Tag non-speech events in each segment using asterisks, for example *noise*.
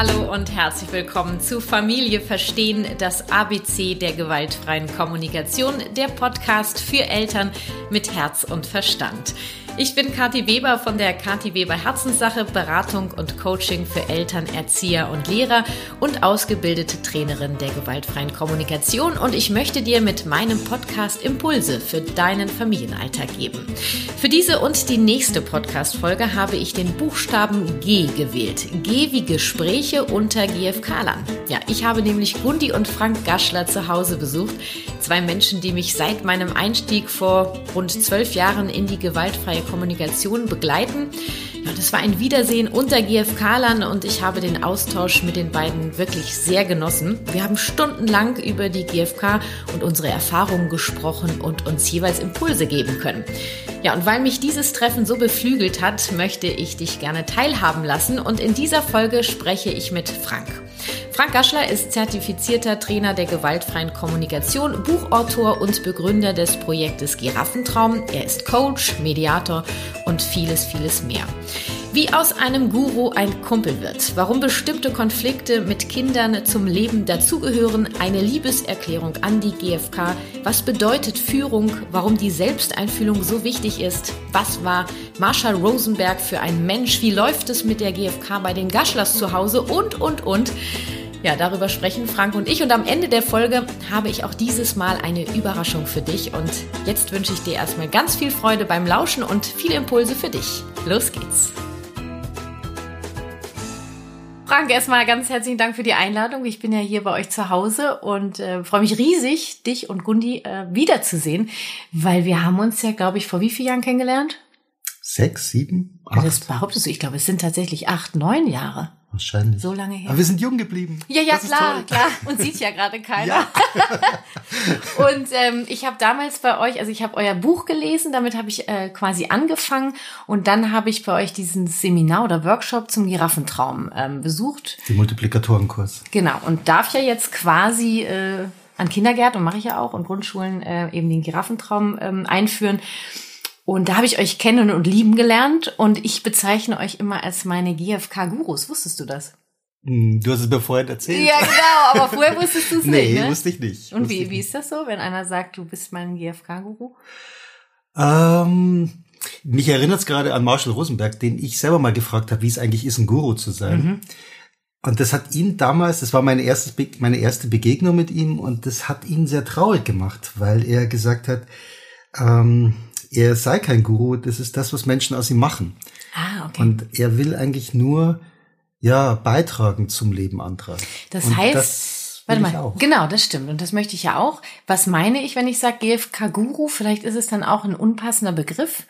Hallo und herzlich willkommen zu Familie Verstehen, das ABC der gewaltfreien Kommunikation, der Podcast für Eltern mit Herz und Verstand. Ich bin Kathi Weber von der Kathi Weber Herzenssache, Beratung und Coaching für Eltern, Erzieher und Lehrer und ausgebildete Trainerin der gewaltfreien Kommunikation und ich möchte dir mit meinem Podcast Impulse für deinen Familienalltag geben. Für diese und die nächste Podcast-Folge habe ich den Buchstaben G gewählt. G wie Gespräche unter GFK-Lern. Ja, ich habe nämlich Gundi und Frank Gaschler zu Hause besucht. Zwei Menschen, die mich seit meinem Einstieg vor rund zwölf Jahren in die gewaltfreie Kommunikation begleiten. Ja, das war ein Wiedersehen unter GFK-Lern und ich habe den Austausch mit den beiden wirklich sehr genossen. Wir haben stundenlang über die GFK und unsere Erfahrungen gesprochen und uns jeweils Impulse geben können. Ja, und weil mich dieses Treffen so beflügelt hat, möchte ich dich gerne teilhaben lassen und in dieser Folge spreche ich mit Frank. Frank Gaschler ist zertifizierter Trainer der gewaltfreien Kommunikation, Buchautor und Begründer des Projektes Giraffentraum. Er ist Coach, Mediator und vieles, vieles mehr. Wie aus einem Guru ein Kumpel wird, warum bestimmte Konflikte mit Kindern zum Leben dazugehören, eine Liebeserklärung an die GfK, was bedeutet Führung, warum die Selbsteinfühlung so wichtig ist, was war Marshall Rosenberg für ein Mensch, wie läuft es mit der GfK bei den Gaschlers zu Hause? Und, und, und. Ja, darüber sprechen Frank und ich. Und am Ende der Folge habe ich auch dieses Mal eine Überraschung für dich. Und jetzt wünsche ich dir erstmal ganz viel Freude beim Lauschen und viele Impulse für dich. Los geht's! Frank, erstmal ganz herzlichen Dank für die Einladung. Ich bin ja hier bei euch zu Hause und äh, freue mich riesig, dich und Gundi äh, wiederzusehen, weil wir haben uns ja, glaube ich, vor wie vielen Jahren kennengelernt? Sechs, sieben, acht? Das behauptest du. Ich glaube, es sind tatsächlich acht, neun Jahre. Wahrscheinlich. So lange her. Aber wir sind jung geblieben. Ja, ja, klar, klar. Und sieht ja gerade keiner. Ja. *laughs* und ähm, ich habe damals bei euch, also ich habe euer Buch gelesen, damit habe ich äh, quasi angefangen und dann habe ich bei euch diesen Seminar oder Workshop zum Giraffentraum ähm, besucht. Den Multiplikatorenkurs. Genau. Und darf ja jetzt quasi äh, an Kindergärten, mache ich ja auch, und Grundschulen äh, eben den Giraffentraum ähm, einführen. Und da habe ich euch kennen und lieben gelernt und ich bezeichne euch immer als meine GFK-Gurus. Wusstest du das? Hm, du hast es mir vorher erzählt. Ja, genau, aber vorher wusstest du es nee, nicht. Nee, wusste ich nicht. Und wie, wie ist das so, wenn einer sagt, du bist mein GFK-Guru? Ähm, mich erinnert es gerade an Marshall Rosenberg, den ich selber mal gefragt habe, wie es eigentlich ist, ein Guru zu sein. Mhm. Und das hat ihn damals, das war meine, erstes, meine erste Begegnung mit ihm und das hat ihn sehr traurig gemacht, weil er gesagt hat, ähm, er sei kein Guru, das ist das, was Menschen aus ihm machen. Ah, okay. Und er will eigentlich nur, ja, beitragen zum Leben anderer. Das Und heißt, das warte mal, genau, das stimmt. Und das möchte ich ja auch. Was meine ich, wenn ich sage GFK-Guru? Vielleicht ist es dann auch ein unpassender Begriff.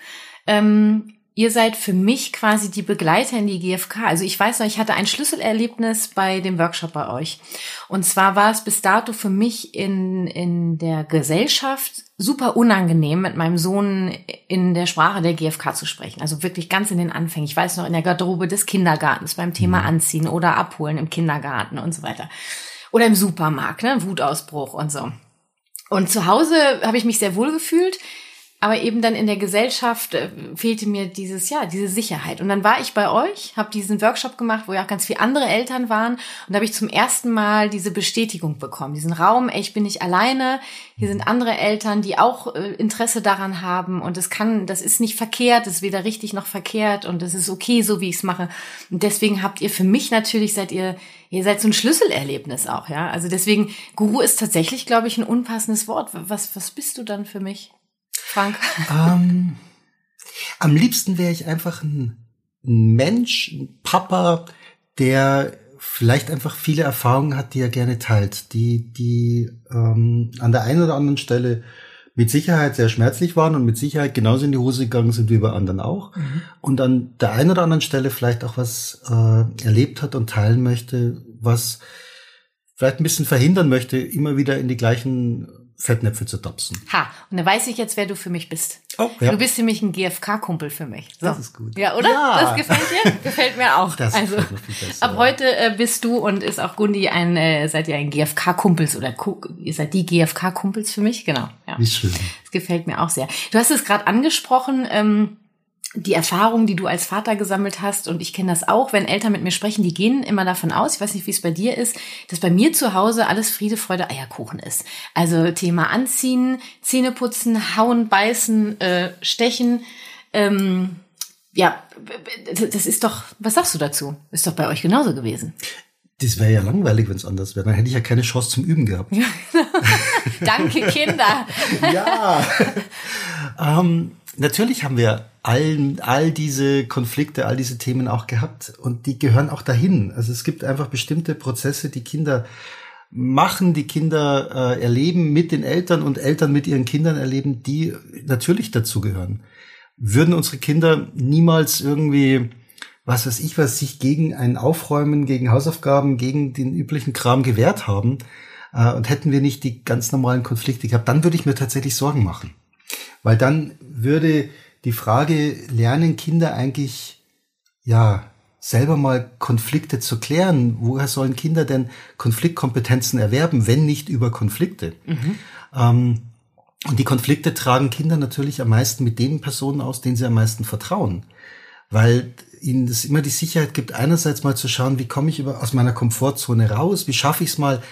Ähm, Ihr seid für mich quasi die Begleiter in die GfK. Also ich weiß noch, ich hatte ein Schlüsselerlebnis bei dem Workshop bei euch. Und zwar war es bis dato für mich in, in der Gesellschaft super unangenehm, mit meinem Sohn in der Sprache der GfK zu sprechen. Also wirklich ganz in den Anfängen. Ich weiß noch, in der Garderobe des Kindergartens beim Thema Anziehen oder Abholen im Kindergarten und so weiter. Oder im Supermarkt, ne? Wutausbruch und so. Und zu Hause habe ich mich sehr wohl gefühlt. Aber eben dann in der Gesellschaft äh, fehlte mir dieses, ja, diese Sicherheit. Und dann war ich bei euch, habe diesen Workshop gemacht, wo ja auch ganz viele andere Eltern waren. Und da habe ich zum ersten Mal diese Bestätigung bekommen, diesen Raum, ey, ich bin nicht alleine, hier sind andere Eltern, die auch äh, Interesse daran haben. Und es kann, das ist nicht verkehrt, es ist weder richtig noch verkehrt und es ist okay, so wie ich es mache. Und deswegen habt ihr für mich natürlich, seid ihr, ihr seid so ein Schlüsselerlebnis auch, ja. Also deswegen, Guru ist tatsächlich, glaube ich, ein unpassendes Wort. Was, was bist du dann für mich? Frank? *laughs* Ähm, am liebsten wäre ich einfach ein, Mensch, ein Papa, der vielleicht einfach viele Erfahrungen hat, die er gerne teilt, die, die ähm, an der einen oder anderen Stelle mit Sicherheit sehr schmerzlich waren und mit Sicherheit genauso in die Hose gegangen sind wie bei anderen auch. Mhm. Und an der einen oder anderen Stelle vielleicht auch was äh, erlebt hat und teilen möchte, was vielleicht ein bisschen verhindern möchte, immer wieder in die gleichen Fettnäpfe zu tapsen. Ha, und dann weiß ich jetzt, wer du für mich bist. Oh, ja. Du bist nämlich ein GFK-Kumpel für mich. So. Das ist gut. Ja, oder? Ja. Das gefällt dir? *laughs* gefällt mir auch. Das also, besser, ab heute äh, bist du und ist auch Gundi ein, äh, seid ihr ein GFK-Kumpels oder Ku- ihr seid die GFK-Kumpels für mich? Genau. Ja. Wie schön. Das gefällt mir auch sehr. Du hast es gerade angesprochen, ähm, die Erfahrung, die du als Vater gesammelt hast, und ich kenne das auch, wenn Eltern mit mir sprechen, die gehen immer davon aus, ich weiß nicht, wie es bei dir ist, dass bei mir zu Hause alles Friede, Freude, Eierkuchen ist. Also Thema Anziehen, Zähne putzen, hauen, beißen, äh, stechen. Ähm, ja, das ist doch, was sagst du dazu? Ist doch bei euch genauso gewesen. Das wäre ja langweilig, wenn es anders wäre. Dann hätte ich ja keine Chance zum Üben gehabt. Danke, Kinder. *laughs* ja. *laughs* ähm, natürlich haben wir all, all diese Konflikte, all diese Themen auch gehabt und die gehören auch dahin. Also es gibt einfach bestimmte Prozesse, die Kinder machen, die Kinder äh, erleben mit den Eltern und Eltern mit ihren Kindern erleben, die natürlich dazugehören. Würden unsere Kinder niemals irgendwie was weiß ich was, sich gegen ein Aufräumen, gegen Hausaufgaben, gegen den üblichen Kram gewehrt haben äh, und hätten wir nicht die ganz normalen Konflikte gehabt, dann würde ich mir tatsächlich Sorgen machen. Weil dann würde die Frage, lernen Kinder eigentlich, ja, selber mal Konflikte zu klären. Woher sollen Kinder denn Konfliktkompetenzen erwerben, wenn nicht über Konflikte? Mhm. Ähm, und die Konflikte tragen Kinder natürlich am meisten mit den Personen aus, denen sie am meisten vertrauen. Weil ihnen das immer die Sicherheit gibt, einerseits mal zu schauen, wie komme ich über, aus meiner Komfortzone raus, wie schaffe ich es mal,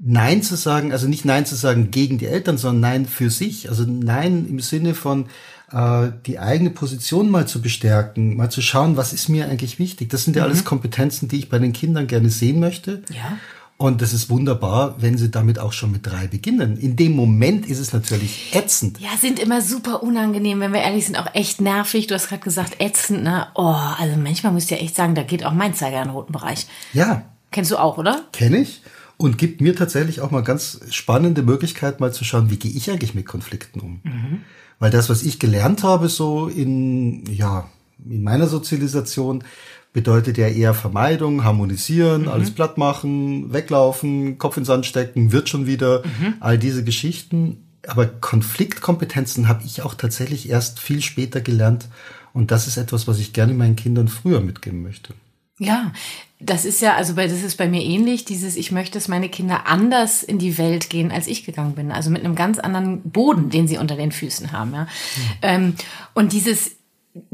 Nein zu sagen, also nicht Nein zu sagen gegen die Eltern, sondern Nein für sich. Also Nein im Sinne von äh, die eigene Position mal zu bestärken, mal zu schauen, was ist mir eigentlich wichtig. Das sind ja mhm. alles Kompetenzen, die ich bei den Kindern gerne sehen möchte. Ja. Und das ist wunderbar, wenn sie damit auch schon mit drei beginnen. In dem Moment ist es natürlich ätzend. Ja, sind immer super unangenehm, wenn wir ehrlich sind, auch echt nervig. Du hast gerade gesagt, ätzend, ne? Oh, also manchmal ich ja echt sagen, da geht auch mein Zeiger in den roten Bereich. Ja. Kennst du auch, oder? Kenn ich. Und gibt mir tatsächlich auch mal ganz spannende Möglichkeit, mal zu schauen, wie gehe ich eigentlich mit Konflikten um. Mhm. Weil das, was ich gelernt habe, so in, ja, in meiner Sozialisation, bedeutet ja eher Vermeidung, harmonisieren, mhm. alles platt machen, weglaufen, Kopf in Sand stecken, wird schon wieder, mhm. all diese Geschichten. Aber Konfliktkompetenzen habe ich auch tatsächlich erst viel später gelernt. Und das ist etwas, was ich gerne meinen Kindern früher mitgeben möchte. Ja, das ist ja, also bei, das ist bei mir ähnlich, dieses, ich möchte, dass meine Kinder anders in die Welt gehen, als ich gegangen bin. Also mit einem ganz anderen Boden, den sie unter den Füßen haben, ja. Mhm. Ähm, und dieses,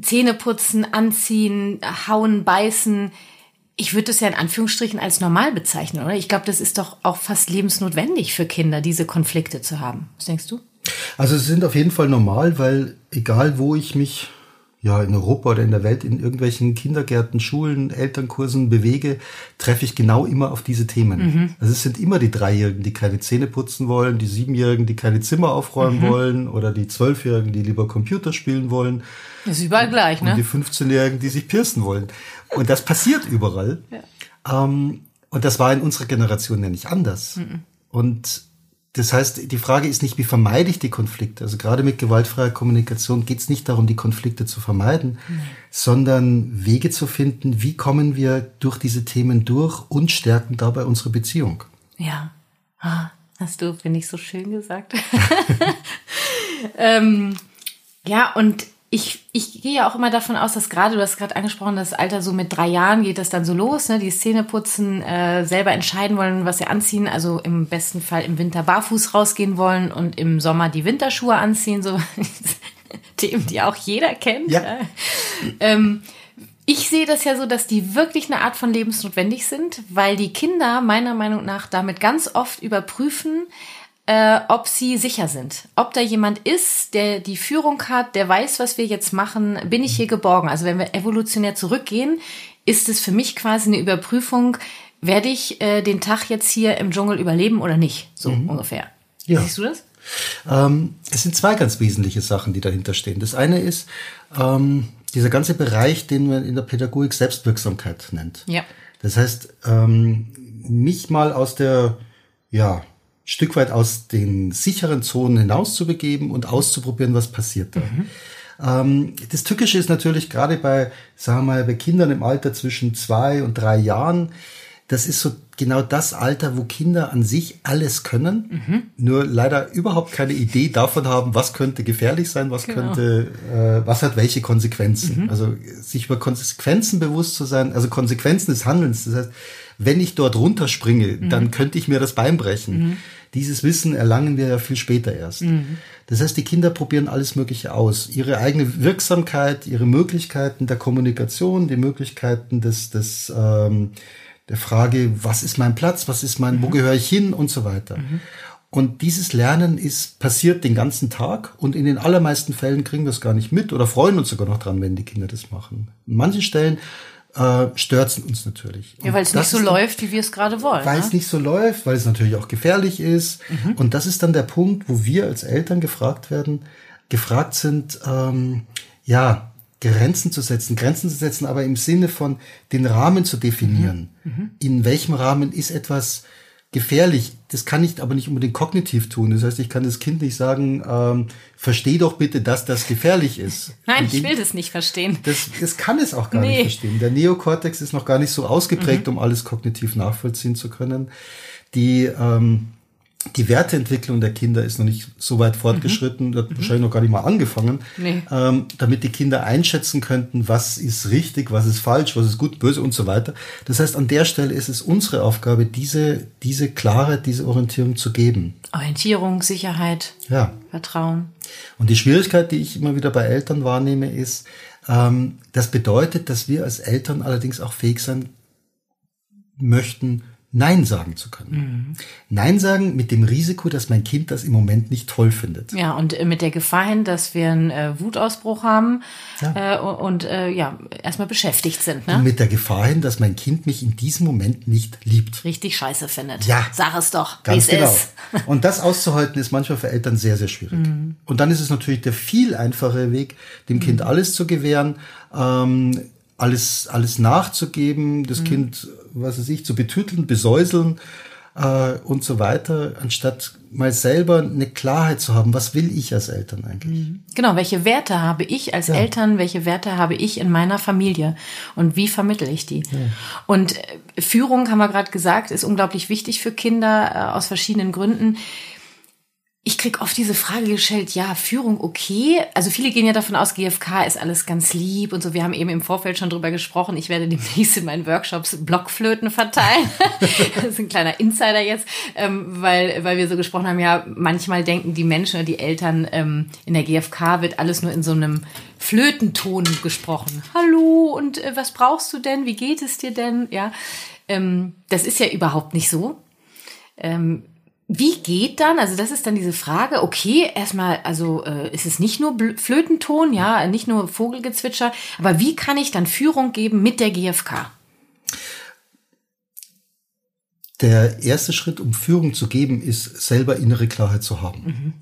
Zähne putzen, anziehen, hauen, beißen. Ich würde das ja in Anführungsstrichen als normal bezeichnen, oder? Ich glaube, das ist doch auch fast lebensnotwendig für Kinder, diese Konflikte zu haben. Was denkst du? Also sie sind auf jeden Fall normal, weil egal wo ich mich ja, in Europa oder in der Welt in irgendwelchen Kindergärten, Schulen, Elternkursen bewege, treffe ich genau immer auf diese Themen. Mhm. Also es sind immer die Dreijährigen, die keine Zähne putzen wollen, die Siebenjährigen, die keine Zimmer aufräumen mhm. wollen oder die Zwölfjährigen, die lieber Computer spielen wollen. Das ist überall gleich, ne? Und die 15-Jährigen, die sich piercen wollen. Und das passiert überall. Ja. Ähm, und das war in unserer Generation ja nicht anders. Mhm. Und das heißt, die Frage ist nicht, wie vermeide ich die Konflikte? Also gerade mit gewaltfreier Kommunikation geht es nicht darum, die Konflikte zu vermeiden, nee. sondern Wege zu finden, wie kommen wir durch diese Themen durch und stärken dabei unsere Beziehung. Ja, ah, hast du, finde ich, so schön gesagt. *laughs* ähm, ja, und ich, ich gehe ja auch immer davon aus, dass gerade, du hast gerade angesprochen, das Alter so mit drei Jahren geht das dann so los, ne? die Szene putzen, äh, selber entscheiden wollen, was sie anziehen, also im besten Fall im Winter barfuß rausgehen wollen und im Sommer die Winterschuhe anziehen, so *laughs* Themen, die auch jeder kennt. Ja. Ähm, ich sehe das ja so, dass die wirklich eine Art von lebensnotwendig sind, weil die Kinder meiner Meinung nach damit ganz oft überprüfen, äh, ob sie sicher sind. Ob da jemand ist, der die Führung hat, der weiß, was wir jetzt machen, bin ich hier geborgen. Also wenn wir evolutionär zurückgehen, ist es für mich quasi eine Überprüfung, werde ich äh, den Tag jetzt hier im Dschungel überleben oder nicht? So mhm. ungefähr. Ja. Siehst du das? Ähm, es sind zwei ganz wesentliche Sachen, die dahinter stehen. Das eine ist ähm, dieser ganze Bereich, den man in der Pädagogik Selbstwirksamkeit nennt. Ja. Das heißt, ähm, mich mal aus der ja, Stück weit aus den sicheren Zonen hinaus zu begeben und auszuprobieren, was passiert da. Mhm. Ähm, das Tückische ist natürlich gerade bei, sagen wir mal, bei Kindern im Alter zwischen zwei und drei Jahren, das ist so genau das Alter, wo Kinder an sich alles können, mhm. nur leider überhaupt keine Idee davon haben, was könnte gefährlich sein, was genau. könnte, äh, was hat welche Konsequenzen. Mhm. Also sich über Konsequenzen bewusst zu sein, also Konsequenzen des Handelns. Das heißt, wenn ich dort runterspringe, mhm. dann könnte ich mir das Bein brechen. Mhm. Dieses Wissen erlangen wir ja viel später erst. Mhm. Das heißt, die Kinder probieren alles Mögliche aus. Ihre eigene Wirksamkeit, ihre Möglichkeiten der Kommunikation, die Möglichkeiten des, des ähm, der Frage, was ist mein Platz, was ist mein, mhm. wo gehöre ich hin und so weiter. Mhm. Und dieses Lernen ist passiert den ganzen Tag und in den allermeisten Fällen kriegen wir es gar nicht mit oder freuen uns sogar noch dran, wenn die Kinder das machen. In manchen Stellen äh, stört es uns natürlich. Ja, weil es nicht so läuft, wie wir es gerade wollen. Weil ne? es nicht so läuft, weil es natürlich auch gefährlich ist. Mhm. Und das ist dann der Punkt, wo wir als Eltern gefragt werden, gefragt sind, ähm, ja, Grenzen zu setzen, Grenzen zu setzen, aber im Sinne von den Rahmen zu definieren. Mhm. mhm. In welchem Rahmen ist etwas gefährlich. Das kann ich aber nicht unbedingt kognitiv tun. Das heißt, ich kann das Kind nicht sagen, ähm, versteh doch bitte, dass das gefährlich ist. *laughs* Nein, ich will das nicht verstehen. Das, das kann es auch gar nee. nicht verstehen. Der Neokortex ist noch gar nicht so ausgeprägt, mhm. um alles kognitiv nachvollziehen zu können. Die ähm, die Werteentwicklung der Kinder ist noch nicht so weit fortgeschritten, mhm. hat mhm. wahrscheinlich noch gar nicht mal angefangen, nee. ähm, damit die Kinder einschätzen könnten, was ist richtig, was ist falsch, was ist gut, böse und so weiter. Das heißt, an der Stelle ist es unsere Aufgabe, diese, diese Klarheit, diese Orientierung zu geben. Orientierung, Sicherheit, ja. Vertrauen. Und die Schwierigkeit, die ich immer wieder bei Eltern wahrnehme, ist, ähm, das bedeutet, dass wir als Eltern allerdings auch fähig sein möchten, Nein sagen zu können. Mhm. Nein sagen mit dem Risiko, dass mein Kind das im Moment nicht toll findet. Ja, und äh, mit der Gefahr hin, dass wir einen äh, Wutausbruch haben ja. äh, und äh, ja, erstmal beschäftigt sind. Ne? Und mit der Gefahr hin, dass mein Kind mich in diesem Moment nicht liebt. Richtig scheiße findet. Ja. Sag es doch, wie es genau. ist. *laughs* und das auszuhalten ist manchmal für Eltern sehr, sehr schwierig. Mhm. Und dann ist es natürlich der viel einfachere Weg, dem Kind mhm. alles zu gewähren, ähm, alles, alles nachzugeben, das mhm. Kind, was weiß ich, zu betüteln, besäuseln äh, und so weiter, anstatt mal selber eine Klarheit zu haben, was will ich als Eltern eigentlich? Mhm. Genau, welche Werte habe ich als ja. Eltern, welche Werte habe ich in meiner Familie und wie vermittle ich die? Ja. Und äh, Führung, haben wir gerade gesagt, ist unglaublich wichtig für Kinder äh, aus verschiedenen Gründen ich krieg oft diese Frage gestellt, ja, Führung okay. Also viele gehen ja davon aus, GFK ist alles ganz lieb und so. Wir haben eben im Vorfeld schon drüber gesprochen. Ich werde demnächst in meinen Workshops Blockflöten verteilen. *laughs* das ist ein kleiner Insider jetzt, ähm, weil, weil wir so gesprochen haben, ja, manchmal denken die Menschen oder die Eltern, ähm, in der GFK wird alles nur in so einem Flötenton gesprochen. Hallo und äh, was brauchst du denn? Wie geht es dir denn? Ja, ähm, das ist ja überhaupt nicht so. Ähm, wie geht dann, also das ist dann diese Frage, okay, erstmal, also äh, ist es nicht nur Flötenton, ja, nicht nur Vogelgezwitscher, aber wie kann ich dann Führung geben mit der GfK? Der erste Schritt, um Führung zu geben, ist selber innere Klarheit zu haben. Mhm.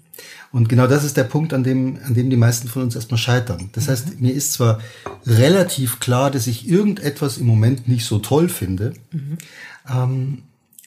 Und genau das ist der Punkt, an dem, an dem die meisten von uns erstmal scheitern. Das mhm. heißt, mir ist zwar relativ klar, dass ich irgendetwas im Moment nicht so toll finde, mhm. ähm,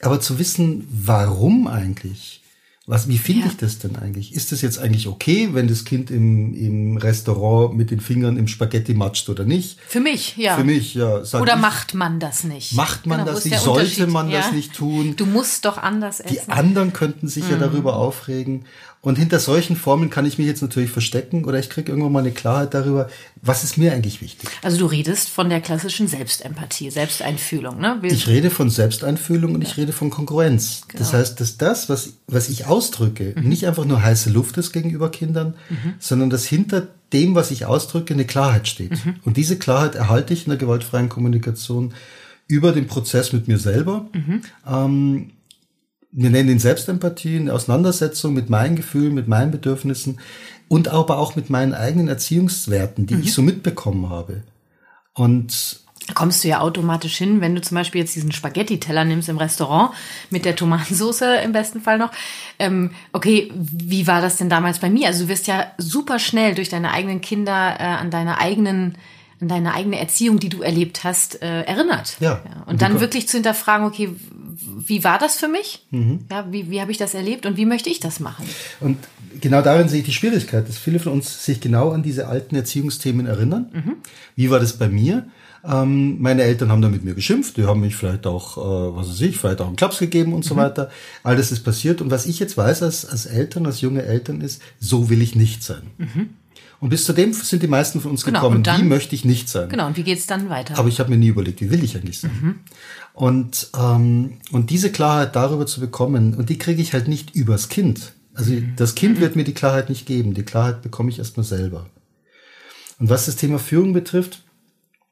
aber zu wissen, warum eigentlich? Was, wie finde ja. ich das denn eigentlich? Ist das jetzt eigentlich okay, wenn das Kind im, im Restaurant mit den Fingern im Spaghetti matscht oder nicht? Für mich, ja. Für mich, ja. Oder ich, macht man das nicht? Macht man genau, das nicht? Sollte man ja. das nicht tun? Du musst doch anders essen. Die anderen könnten sich mhm. ja darüber aufregen. Und hinter solchen Formeln kann ich mich jetzt natürlich verstecken oder ich kriege irgendwann mal eine Klarheit darüber, was ist mir eigentlich wichtig. Also du redest von der klassischen Selbstempathie, Selbsteinfühlung, ne? Wir ich rede von Selbsteinfühlung und ja. ich rede von Konkurrenz. Genau. Das heißt, dass das, was, was ich ausdrücke, mhm. nicht einfach nur heiße Luft ist gegenüber Kindern, mhm. sondern dass hinter dem, was ich ausdrücke, eine Klarheit steht. Mhm. Und diese Klarheit erhalte ich in der gewaltfreien Kommunikation über den Prozess mit mir selber. Mhm. Ähm, wir nennen ihn Selbstempathie, eine Auseinandersetzung mit meinen Gefühlen, mit meinen Bedürfnissen und aber auch mit meinen eigenen Erziehungswerten, die mhm. ich so mitbekommen habe. Und kommst du ja automatisch hin, wenn du zum Beispiel jetzt diesen Spaghetti-Teller nimmst im Restaurant mit der Tomatensauce im besten Fall noch. Ähm, okay, wie war das denn damals bei mir? Also du wirst ja super schnell durch deine eigenen Kinder äh, an deine eigenen an deine eigene Erziehung, die du erlebt hast, äh, erinnert. Ja. ja. Und dann wirklich zu hinterfragen, okay, wie war das für mich? Mhm. Ja, wie, wie habe ich das erlebt und wie möchte ich das machen? Und genau darin sehe ich die Schwierigkeit, dass viele von uns sich genau an diese alten Erziehungsthemen erinnern. Mhm. Wie war das bei mir? Ähm, meine Eltern haben da mit mir geschimpft, die haben mich vielleicht auch, äh, was weiß ich, vielleicht auch einen Klaps gegeben und mhm. so weiter. All das ist passiert. Und was ich jetzt weiß als, als Eltern, als junge Eltern ist, so will ich nicht sein. Mhm. Und bis zu dem sind die meisten von uns Genau, gekommen. dann- wie möchte ich nicht sein? Genau, und wie geht's dann weiter? Aber ich habe mir nie überlegt, wie will ich eigentlich sein? Mhm. Und, ähm, und diese Klarheit darüber zu bekommen, und die kriege ich halt nicht übers Kind. Also Mhm. das Kind wird mir die Klarheit nicht geben. Die Klarheit bekomme ich erstmal selber. Und was das Thema Führung betrifft,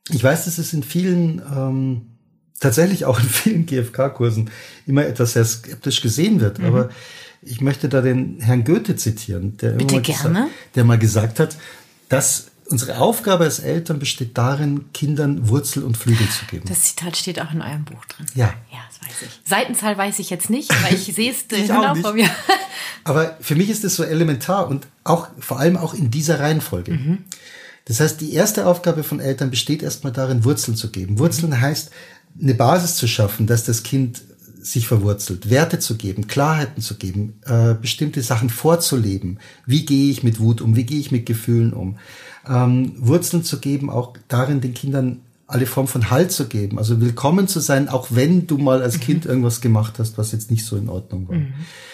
ich weiß, dass es in vielen, ähm, tatsächlich auch in vielen GFK-Kursen immer etwas sehr skeptisch gesehen wird. Mhm. Aber ich möchte da den Herrn Goethe zitieren, der, Bitte gerne. Gesagt, der mal gesagt hat, dass unsere Aufgabe als Eltern besteht darin, Kindern Wurzel und Flügel zu geben. Das Zitat steht auch in eurem Buch drin. Ja. Ja, das weiß ich. Seitenzahl weiß ich jetzt nicht, aber ich sehe es *laughs* genau vor mir. *laughs* Aber für mich ist es so elementar und auch vor allem auch in dieser Reihenfolge. Das heißt, die erste Aufgabe von Eltern besteht erstmal darin, Wurzeln zu geben. Wurzeln heißt, eine Basis zu schaffen, dass das Kind sich verwurzelt, Werte zu geben, Klarheiten zu geben, äh, bestimmte Sachen vorzuleben. Wie gehe ich mit Wut um? Wie gehe ich mit Gefühlen um? Ähm, Wurzeln zu geben, auch darin den Kindern alle Form von Halt zu geben, also willkommen zu sein, auch wenn du mal als Kind irgendwas gemacht hast, was jetzt nicht so in Ordnung war.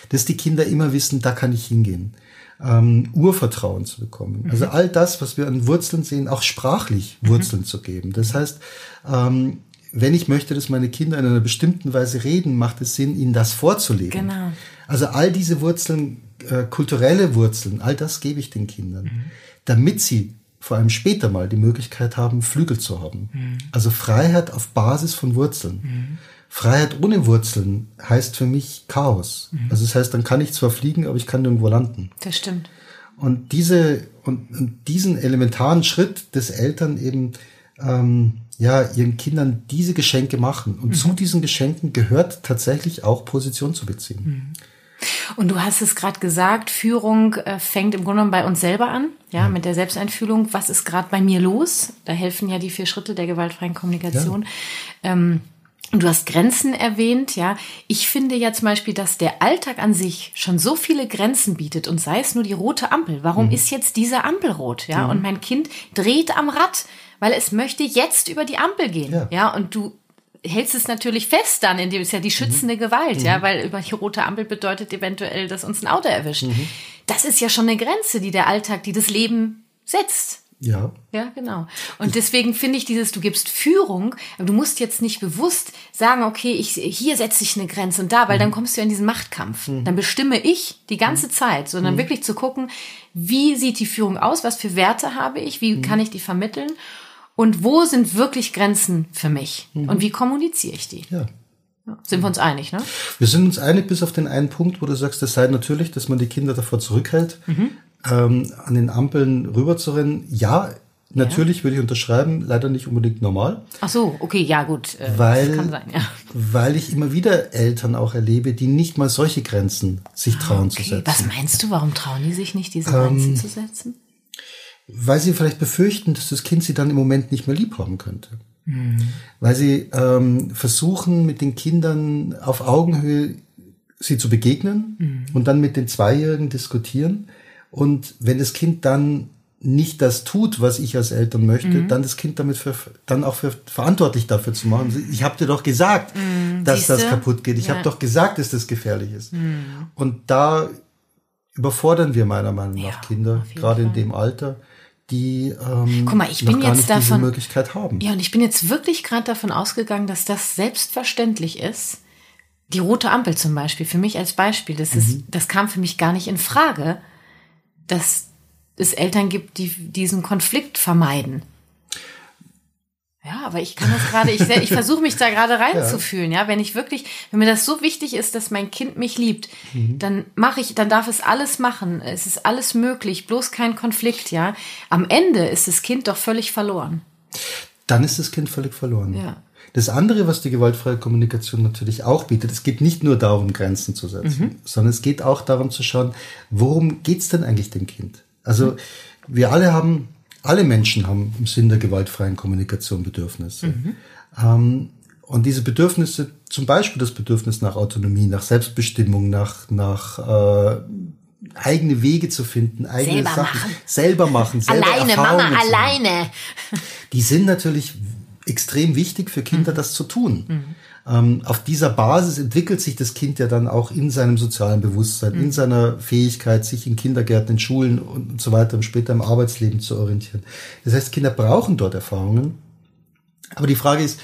Dass die Kinder immer wissen, da kann ich hingehen. Ähm, Urvertrauen zu bekommen. Also all das, was wir an Wurzeln sehen, auch sprachlich Wurzeln zu geben. Das heißt, ähm, wenn ich möchte, dass meine Kinder in einer bestimmten Weise reden, macht es Sinn, ihnen das vorzuleben. Genau. Also all diese Wurzeln, äh, kulturelle Wurzeln, all das gebe ich den Kindern, damit sie vor allem später mal die Möglichkeit haben, Flügel zu haben. Also Freiheit auf Basis von Wurzeln. Freiheit ohne Wurzeln heißt für mich Chaos. Also das heißt, dann kann ich zwar fliegen, aber ich kann nirgendwo landen. Das stimmt. Und diese und, und diesen elementaren Schritt des Eltern eben ähm, ja ihren Kindern diese Geschenke machen und zu diesen Geschenken gehört tatsächlich auch Position zu beziehen. Und du hast es gerade gesagt, Führung äh, fängt im Grunde genommen bei uns selber an, ja, mit der Selbsteinfühlung. Was ist gerade bei mir los? Da helfen ja die vier Schritte der gewaltfreien Kommunikation. Ähm, und du hast Grenzen erwähnt, ja. Ich finde ja zum Beispiel, dass der Alltag an sich schon so viele Grenzen bietet und sei es nur die rote Ampel. Warum Mhm. ist jetzt diese Ampel rot, ja? Und mein Kind dreht am Rad, weil es möchte jetzt über die Ampel gehen, Ja. ja. Und du hältst es natürlich fest dann, indem es ja die schützende Gewalt, ja, weil über die rote Ampel bedeutet eventuell, dass uns ein Auto erwischt. Das ist ja schon eine Grenze, die der Alltag, die das Leben setzt. Ja. Ja, genau. Und deswegen finde ich dieses, du gibst Führung, aber du musst jetzt nicht bewusst sagen, okay, ich, hier setze ich eine Grenze und da, weil dann kommst du ja in diesen Machtkampf. Dann bestimme ich die ganze Zeit, sondern wirklich zu gucken, wie sieht die Führung aus, was für Werte habe ich, wie kann ich die vermitteln und wo sind wirklich Grenzen für mich und wie kommuniziere ich die. Ja. Sind wir uns einig, ne? Wir sind uns einig bis auf den einen Punkt, wo du sagst, es sei natürlich, dass man die Kinder davor zurückhält, ähm, an den Ampeln rüberzurennen. Ja, natürlich würde ich unterschreiben, leider nicht unbedingt normal, Ach so, okay, ja gut, äh, weil, kann sein, ja. weil ich immer wieder Eltern auch erlebe, die nicht mal solche Grenzen sich trauen zu Okay, setzen. was meinst du, warum trauen die sich nicht, diese Grenzen zu setzen? Weil sie vielleicht befürchten, dass das Kind sie dann im Moment nicht mehr lieb haben könnte. Weil sie ähm, versuchen, mit den Kindern auf Augenhöhe sie zu begegnen und dann mit den Zweijährigen diskutieren. Und wenn das Kind dann nicht das tut, was ich als Eltern möchte, dann das Kind damit für, dann auch für verantwortlich dafür zu machen. Ich habe dir doch gesagt, dass das kaputt geht. Ich Ja. habe doch gesagt, dass das gefährlich ist. Und da überfordern wir meiner Meinung nach Ja, Kinder, gerade in Fall. dem Alter, die ähm, Guck mal, ich bin jetzt nicht diese davon- Möglichkeit haben. Ja, und ich bin jetzt wirklich gerade davon ausgegangen, dass das selbstverständlich ist. Die rote Ampel zum Beispiel, für mich als Beispiel, das ist, das kam für mich gar nicht in Frage, dass es Eltern gibt, die diesen Konflikt vermeiden. Ja, aber ich kann das gerade, ich, ich versuche mich da gerade *laughs* reinzufühlen, ja. Wenn ich wirklich, wenn mir das so wichtig ist, dass mein Kind mich liebt, dann mache ich, dann darf es alles machen. Es ist alles möglich, bloß kein Konflikt, ja. Am Ende ist das Kind doch völlig verloren. Dann ist das Kind völlig verloren. Ja. Das andere, was die gewaltfreie Kommunikation natürlich auch bietet, es geht nicht nur darum, Grenzen zu setzen, Mhm. sondern es geht auch darum zu schauen, worum geht's denn eigentlich dem Kind? Also wir alle haben, alle Menschen haben im Sinn der gewaltfreien Kommunikation Bedürfnisse. Mhm. Ähm, und diese Bedürfnisse, zum Beispiel das Bedürfnis nach Autonomie, nach Selbstbestimmung, nach, nach äh, eigene Wege zu finden, eigene Selber Sachen machen. selber machen, selber Alleine, Erfahrungen Mama, alleine. die sind natürlich extrem wichtig für Kinder, das zu tun. Ähm, auf dieser Basis entwickelt sich das Kind ja dann auch in seinem sozialen Bewusstsein, mhm. in seiner Fähigkeit, sich in Kindergärten, in Schulen und so weiter und später im Arbeitsleben zu orientieren. Das heißt, Kinder brauchen dort Erfahrungen. Aber die Frage ist,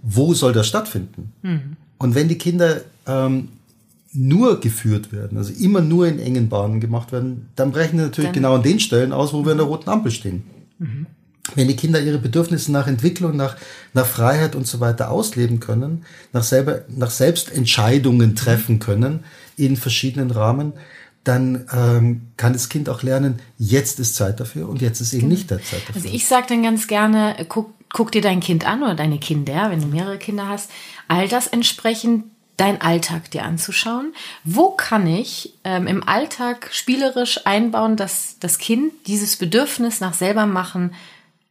wo soll das stattfinden? Mhm. Und wenn die Kinder ähm, nur geführt werden, also immer nur in engen Bahnen gemacht werden, dann brechen sie natürlich dann genau an den Stellen aus, wo wir an der roten Ampel stehen. Mhm. Wenn die Kinder ihre Bedürfnisse nach Entwicklung, nach, nach Freiheit und so weiter ausleben können, nach, selber, nach Selbstentscheidungen treffen können in verschiedenen Rahmen, dann ähm, kann das Kind auch lernen, jetzt ist Zeit dafür und jetzt ist eben genau. nicht der Zeit dafür. Also ich sage dann ganz gerne, guck, guck dir dein Kind an oder deine Kinder, wenn du mehrere Kinder hast, all das entsprechend dein Alltag dir anzuschauen. Wo kann ich ähm, im Alltag spielerisch einbauen, dass das Kind dieses Bedürfnis nach selber machen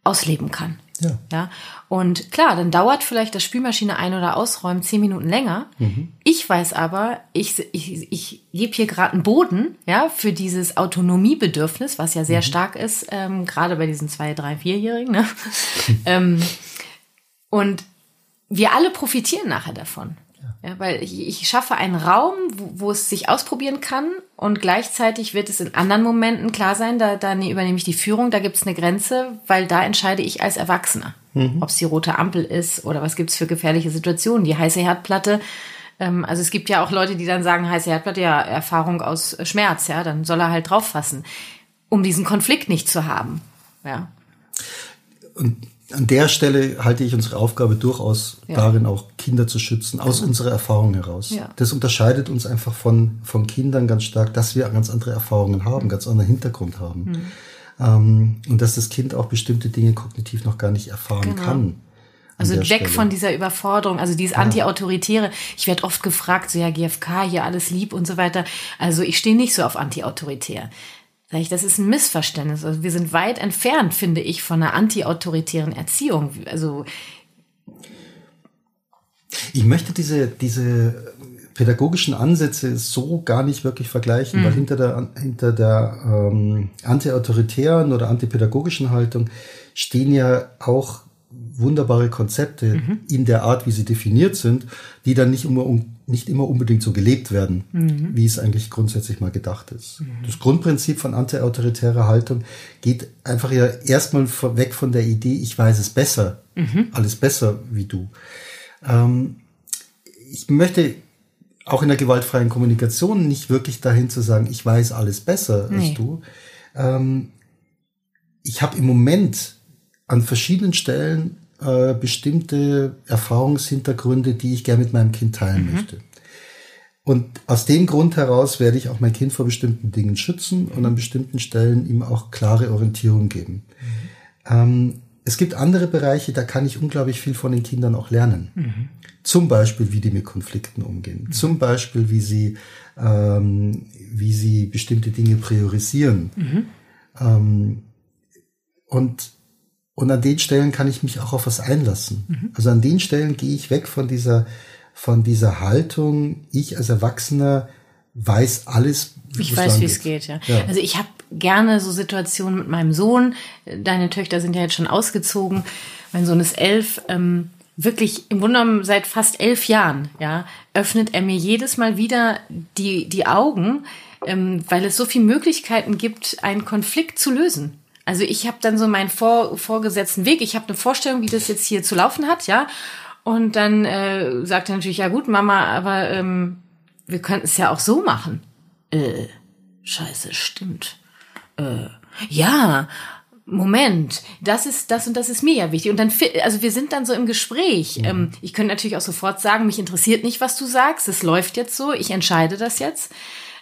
ausleben kann? Ja. ja. Und klar, dann dauert vielleicht das Spülmaschine ein- oder ausräumen zehn Minuten länger. Mhm. Ich weiß aber, ich, ich, ich gebe hier gerade einen Boden, ja, für dieses Autonomiebedürfnis, was ja sehr mhm. stark ist, ähm, gerade bei diesen zwei, drei, vierjährigen. Ne? *laughs* ähm, und wir alle profitieren nachher davon. Ja, weil ich, ich schaffe einen Raum, wo, wo, es sich ausprobieren kann und gleichzeitig wird es in anderen Momenten klar sein, da, da ne, übernehme ich die Führung, da gibt es eine Grenze, weil da entscheide ich als Erwachsener, mhm. ob es die rote Ampel ist oder was gibt es für gefährliche Situationen, die heiße Herdplatte. Ähm, also es gibt ja auch Leute, die dann sagen, heiße Herdplatte, ja, Erfahrung aus Schmerz, ja, dann soll er halt drauf fassen, um diesen Konflikt nicht zu haben. Ja. Und an der Stelle halte ich unsere Aufgabe durchaus ja. darin, auch Kinder zu schützen, aus genau. unserer Erfahrung heraus. Ja. Das unterscheidet uns einfach von, von Kindern ganz stark, dass wir ganz andere Erfahrungen haben, mhm. ganz anderen Hintergrund haben. Mhm. Ähm, und dass das Kind auch bestimmte Dinge kognitiv noch gar nicht erfahren genau. kann. Also weg Stelle. von dieser Überforderung, also dieses ja. Anti-Autoritäre. Ich werde oft gefragt, so ja, GFK, hier alles lieb und so weiter. Also ich stehe nicht so auf Anti-Autoritär. Sag ich, das ist ein Missverständnis. Also wir sind weit entfernt, finde ich, von einer antiautoritären Erziehung. Also ich möchte diese, diese pädagogischen Ansätze so gar nicht wirklich vergleichen, mhm. weil hinter der, hinter der ähm, antiautoritären oder antipädagogischen Haltung stehen ja auch wunderbare Konzepte mhm. in der Art, wie sie definiert sind, die dann nicht immer, nicht immer unbedingt so gelebt werden, mhm. wie es eigentlich grundsätzlich mal gedacht ist. Mhm. Das Grundprinzip von antiautoritärer Haltung geht einfach ja erstmal weg von der Idee, ich weiß es besser, mhm. alles besser wie du. Ähm, ich möchte auch in der gewaltfreien Kommunikation nicht wirklich dahin zu sagen, ich weiß alles besser nee. als du. Ähm, ich habe im Moment an verschiedenen Stellen äh, bestimmte Erfahrungshintergründe, die ich gerne mit meinem Kind teilen mhm. möchte. Und aus dem Grund heraus werde ich auch mein Kind vor bestimmten Dingen schützen und an bestimmten Stellen ihm auch klare Orientierung geben. Mhm. Ähm, es gibt andere Bereiche, da kann ich unglaublich viel von den Kindern auch lernen. Mhm. Zum Beispiel, wie die mit Konflikten umgehen. Mhm. Zum Beispiel, wie sie, ähm, wie sie bestimmte Dinge priorisieren. Mhm. Ähm, und und an den Stellen kann ich mich auch auf was einlassen. Mhm. Also an den Stellen gehe ich weg von dieser, von dieser Haltung, ich als Erwachsener weiß alles. Ich weiß, wie es geht, ja. ja. Also ich habe gerne so Situationen mit meinem Sohn. Deine Töchter sind ja jetzt schon ausgezogen. Mein Sohn ist elf. Ähm, wirklich im Grunde genommen seit fast elf Jahren, ja, öffnet er mir jedes Mal wieder die, die Augen, ähm, weil es so viele Möglichkeiten gibt, einen Konflikt zu lösen. Also ich habe dann so meinen vor, vorgesetzten Weg. Ich habe eine Vorstellung, wie das jetzt hier zu laufen hat, ja. Und dann äh, sagt er natürlich, ja gut, Mama, aber ähm, wir könnten es ja auch so machen. Äh, scheiße, stimmt. Äh, ja, Moment, das ist das und das ist mir ja wichtig. Und dann, also wir sind dann so im Gespräch. Mhm. Ähm, ich könnte natürlich auch sofort sagen, mich interessiert nicht, was du sagst. Es läuft jetzt so. Ich entscheide das jetzt.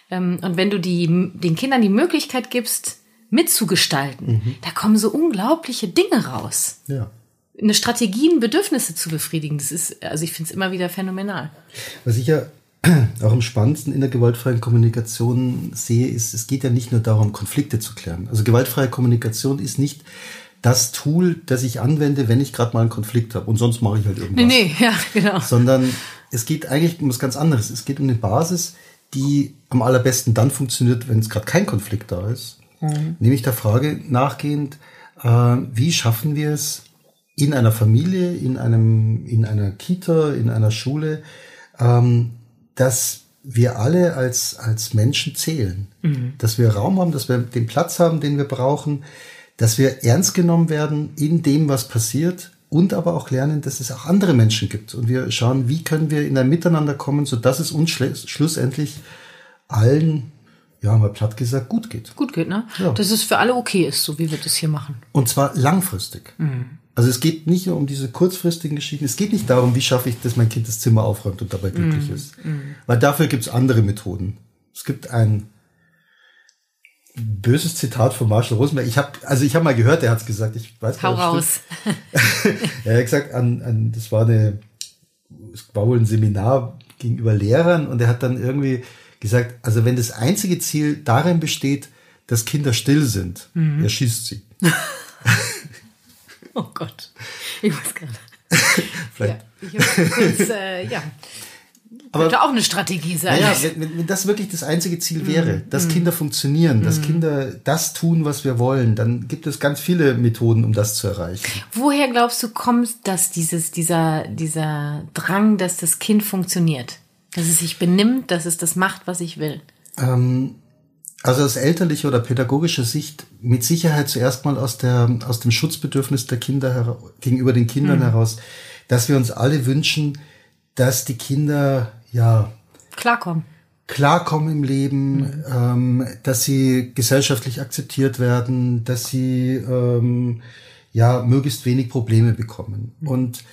Ähm, und wenn du die, den Kindern die Möglichkeit gibst, mitzugestalten. Mhm. Da kommen so unglaubliche Dinge raus. Ja. Eine Strategien, Bedürfnisse zu befriedigen. Das ist, also ich finde es immer wieder phänomenal. Was ich ja *clears throat* auch am spannendsten in der gewaltfreien Kommunikation sehe, ist, es geht ja nicht nur darum, Konflikte zu klären. Also gewaltfreie Kommunikation ist nicht das Tool, das ich anwende, wenn ich gerade mal einen Konflikt habe und sonst mache ich halt irgendwas. Nee, nee, *laughs* ja, genau. Sondern es geht eigentlich um was ganz anderes. Es geht um eine Basis, die am allerbesten dann funktioniert, wenn es gerade kein Konflikt da ist. Mhm. Nämlich der Frage nachgehend, äh, wie schaffen wir es, in einer Familie, in einem, in einer Kita, in einer Schule, ähm, dass wir alle als, als Menschen zählen. Mhm. Dass wir Raum haben, dass wir den Platz haben, den wir brauchen, dass wir ernst genommen werden in dem, was passiert und aber auch lernen, dass es auch andere Menschen gibt. Und wir schauen, wie können wir in ein Miteinander kommen, so dass es uns schlussendlich allen, ja, mal platt gesagt, gut geht. Gut geht, ne? Ja. Dass es für alle okay ist, so wie wir das hier machen. Und zwar langfristig. Mhm. Also es geht nicht nur um diese kurzfristigen Geschichten. Es geht nicht darum, wie schaffe ich, dass mein Kind das Zimmer aufräumt und dabei glücklich mm, ist. Mm. Weil dafür gibt es andere Methoden. Es gibt ein böses Zitat von Marshall Rosenberg. Ich habe, also ich habe mal gehört, er hat es gesagt. Ich weiß Hau raus. *laughs* er hat gesagt, an, an, das war eine, es war wohl ein Seminar gegenüber Lehrern und er hat dann irgendwie gesagt, also wenn das einzige Ziel darin besteht, dass Kinder still sind, mhm. er schießt sie. *laughs* Oh Gott, ich weiß gar nicht. *laughs* Vielleicht. Ja, ich kurz, äh, ja. Aber, Könnte auch eine Strategie sein. Ja, wenn, wenn das wirklich das einzige Ziel mm, wäre, dass mm. Kinder funktionieren, dass mm. Kinder das tun, was wir wollen, dann gibt es ganz viele Methoden, um das zu erreichen. Woher glaubst du, kommt dass dieses, dieser, dieser Drang, dass das Kind funktioniert? Dass es sich benimmt, dass es das macht, was ich will? Ähm, also aus elterlicher oder pädagogischer Sicht mit Sicherheit zuerst mal aus, der, aus dem Schutzbedürfnis der Kinder gegenüber den Kindern mhm. heraus, dass wir uns alle wünschen, dass die Kinder ja klarkommen. Klarkommen im Leben, mhm. ähm, dass sie gesellschaftlich akzeptiert werden, dass sie ähm, ja möglichst wenig Probleme bekommen. Mhm. Und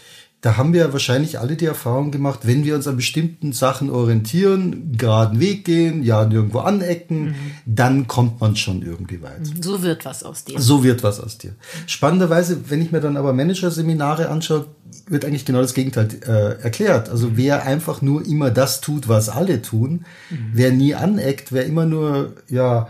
da haben wir wahrscheinlich alle die Erfahrung gemacht, wenn wir uns an bestimmten Sachen orientieren, geraden Weg gehen, ja nirgendwo anecken, mhm. dann kommt man schon irgendwie weit. Mhm. So wird was aus dir. So wird was aus dir. Spannenderweise, wenn ich mir dann aber Managerseminare anschaue, wird eigentlich genau das Gegenteil äh, erklärt. Also mhm. wer einfach nur immer das tut, was alle tun, mhm. wer nie aneckt, wer immer nur ja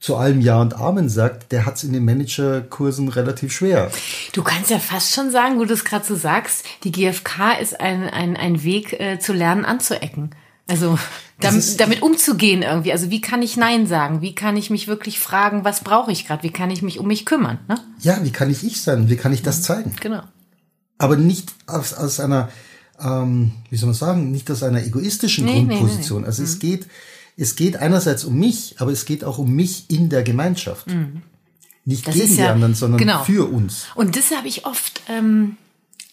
zu allem Ja und Amen sagt, der hat es in den Managerkursen relativ schwer. Du kannst ja fast schon sagen, wo du es gerade so sagst, die GfK ist ein, ein, ein Weg äh, zu lernen anzuecken. Also damit, damit umzugehen irgendwie. Also wie kann ich Nein sagen? Wie kann ich mich wirklich fragen, was brauche ich gerade? Wie kann ich mich um mich kümmern? Ne? Ja, wie kann ich ich sein? Wie kann ich das mhm. zeigen? Genau. Aber nicht aus, aus einer, ähm, wie soll man sagen, nicht aus einer egoistischen nee, Grundposition. Nee, nee, also es mhm. geht es geht einerseits um mich, aber es geht auch um mich in der Gemeinschaft. Mhm. Nicht das gegen ja, die anderen, sondern genau. für uns. Und das habe ich oft ähm,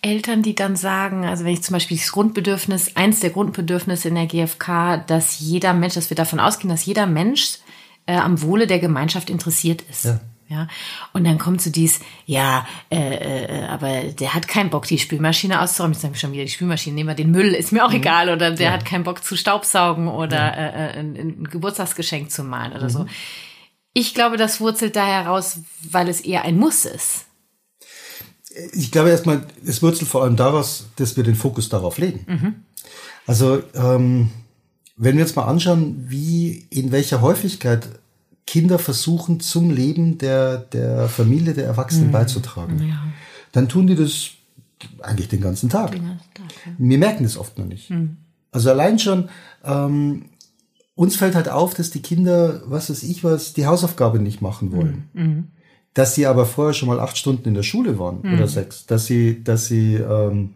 Eltern, die dann sagen, also wenn ich zum Beispiel das Grundbedürfnis, eins der Grundbedürfnisse in der GfK, dass jeder Mensch, dass wir davon ausgehen, dass jeder Mensch äh, am Wohle der Gemeinschaft interessiert ist. Ja. Ja, und dann kommt so dies, ja, äh, äh, aber der hat keinen Bock, die Spülmaschine auszuräumen. Ich sage schon wieder, die Spülmaschine, nehmen wir den Müll, ist mir auch mhm. egal. Oder der ja. hat keinen Bock zu staubsaugen oder ja. äh, äh ein, ein, Geburtstagsgeschenk zu malen oder mhm. so. Ich glaube, das wurzelt da heraus, weil es eher ein Muss ist. Ich glaube erstmal, es wurzelt vor allem daraus, dass wir den Fokus darauf legen. Mhm. Also, ähm, wenn wir jetzt mal anschauen, wie, in welcher Häufigkeit Kinder versuchen, zum Leben der, der Familie, der Erwachsenen mhm. beizutragen. Ja. Dann tun die das eigentlich den ganzen Tag. Den ganzen Tag ja. Wir merken das oft noch nicht. Mhm. Also allein schon, ähm, uns fällt halt auf, dass die Kinder, was weiß ich was, die Hausaufgabe nicht machen wollen. Mhm. mhm. Dass sie aber vorher schon mal acht Stunden in der Schule waren oder mhm. sechs. Dass sie, dass sie, ähm,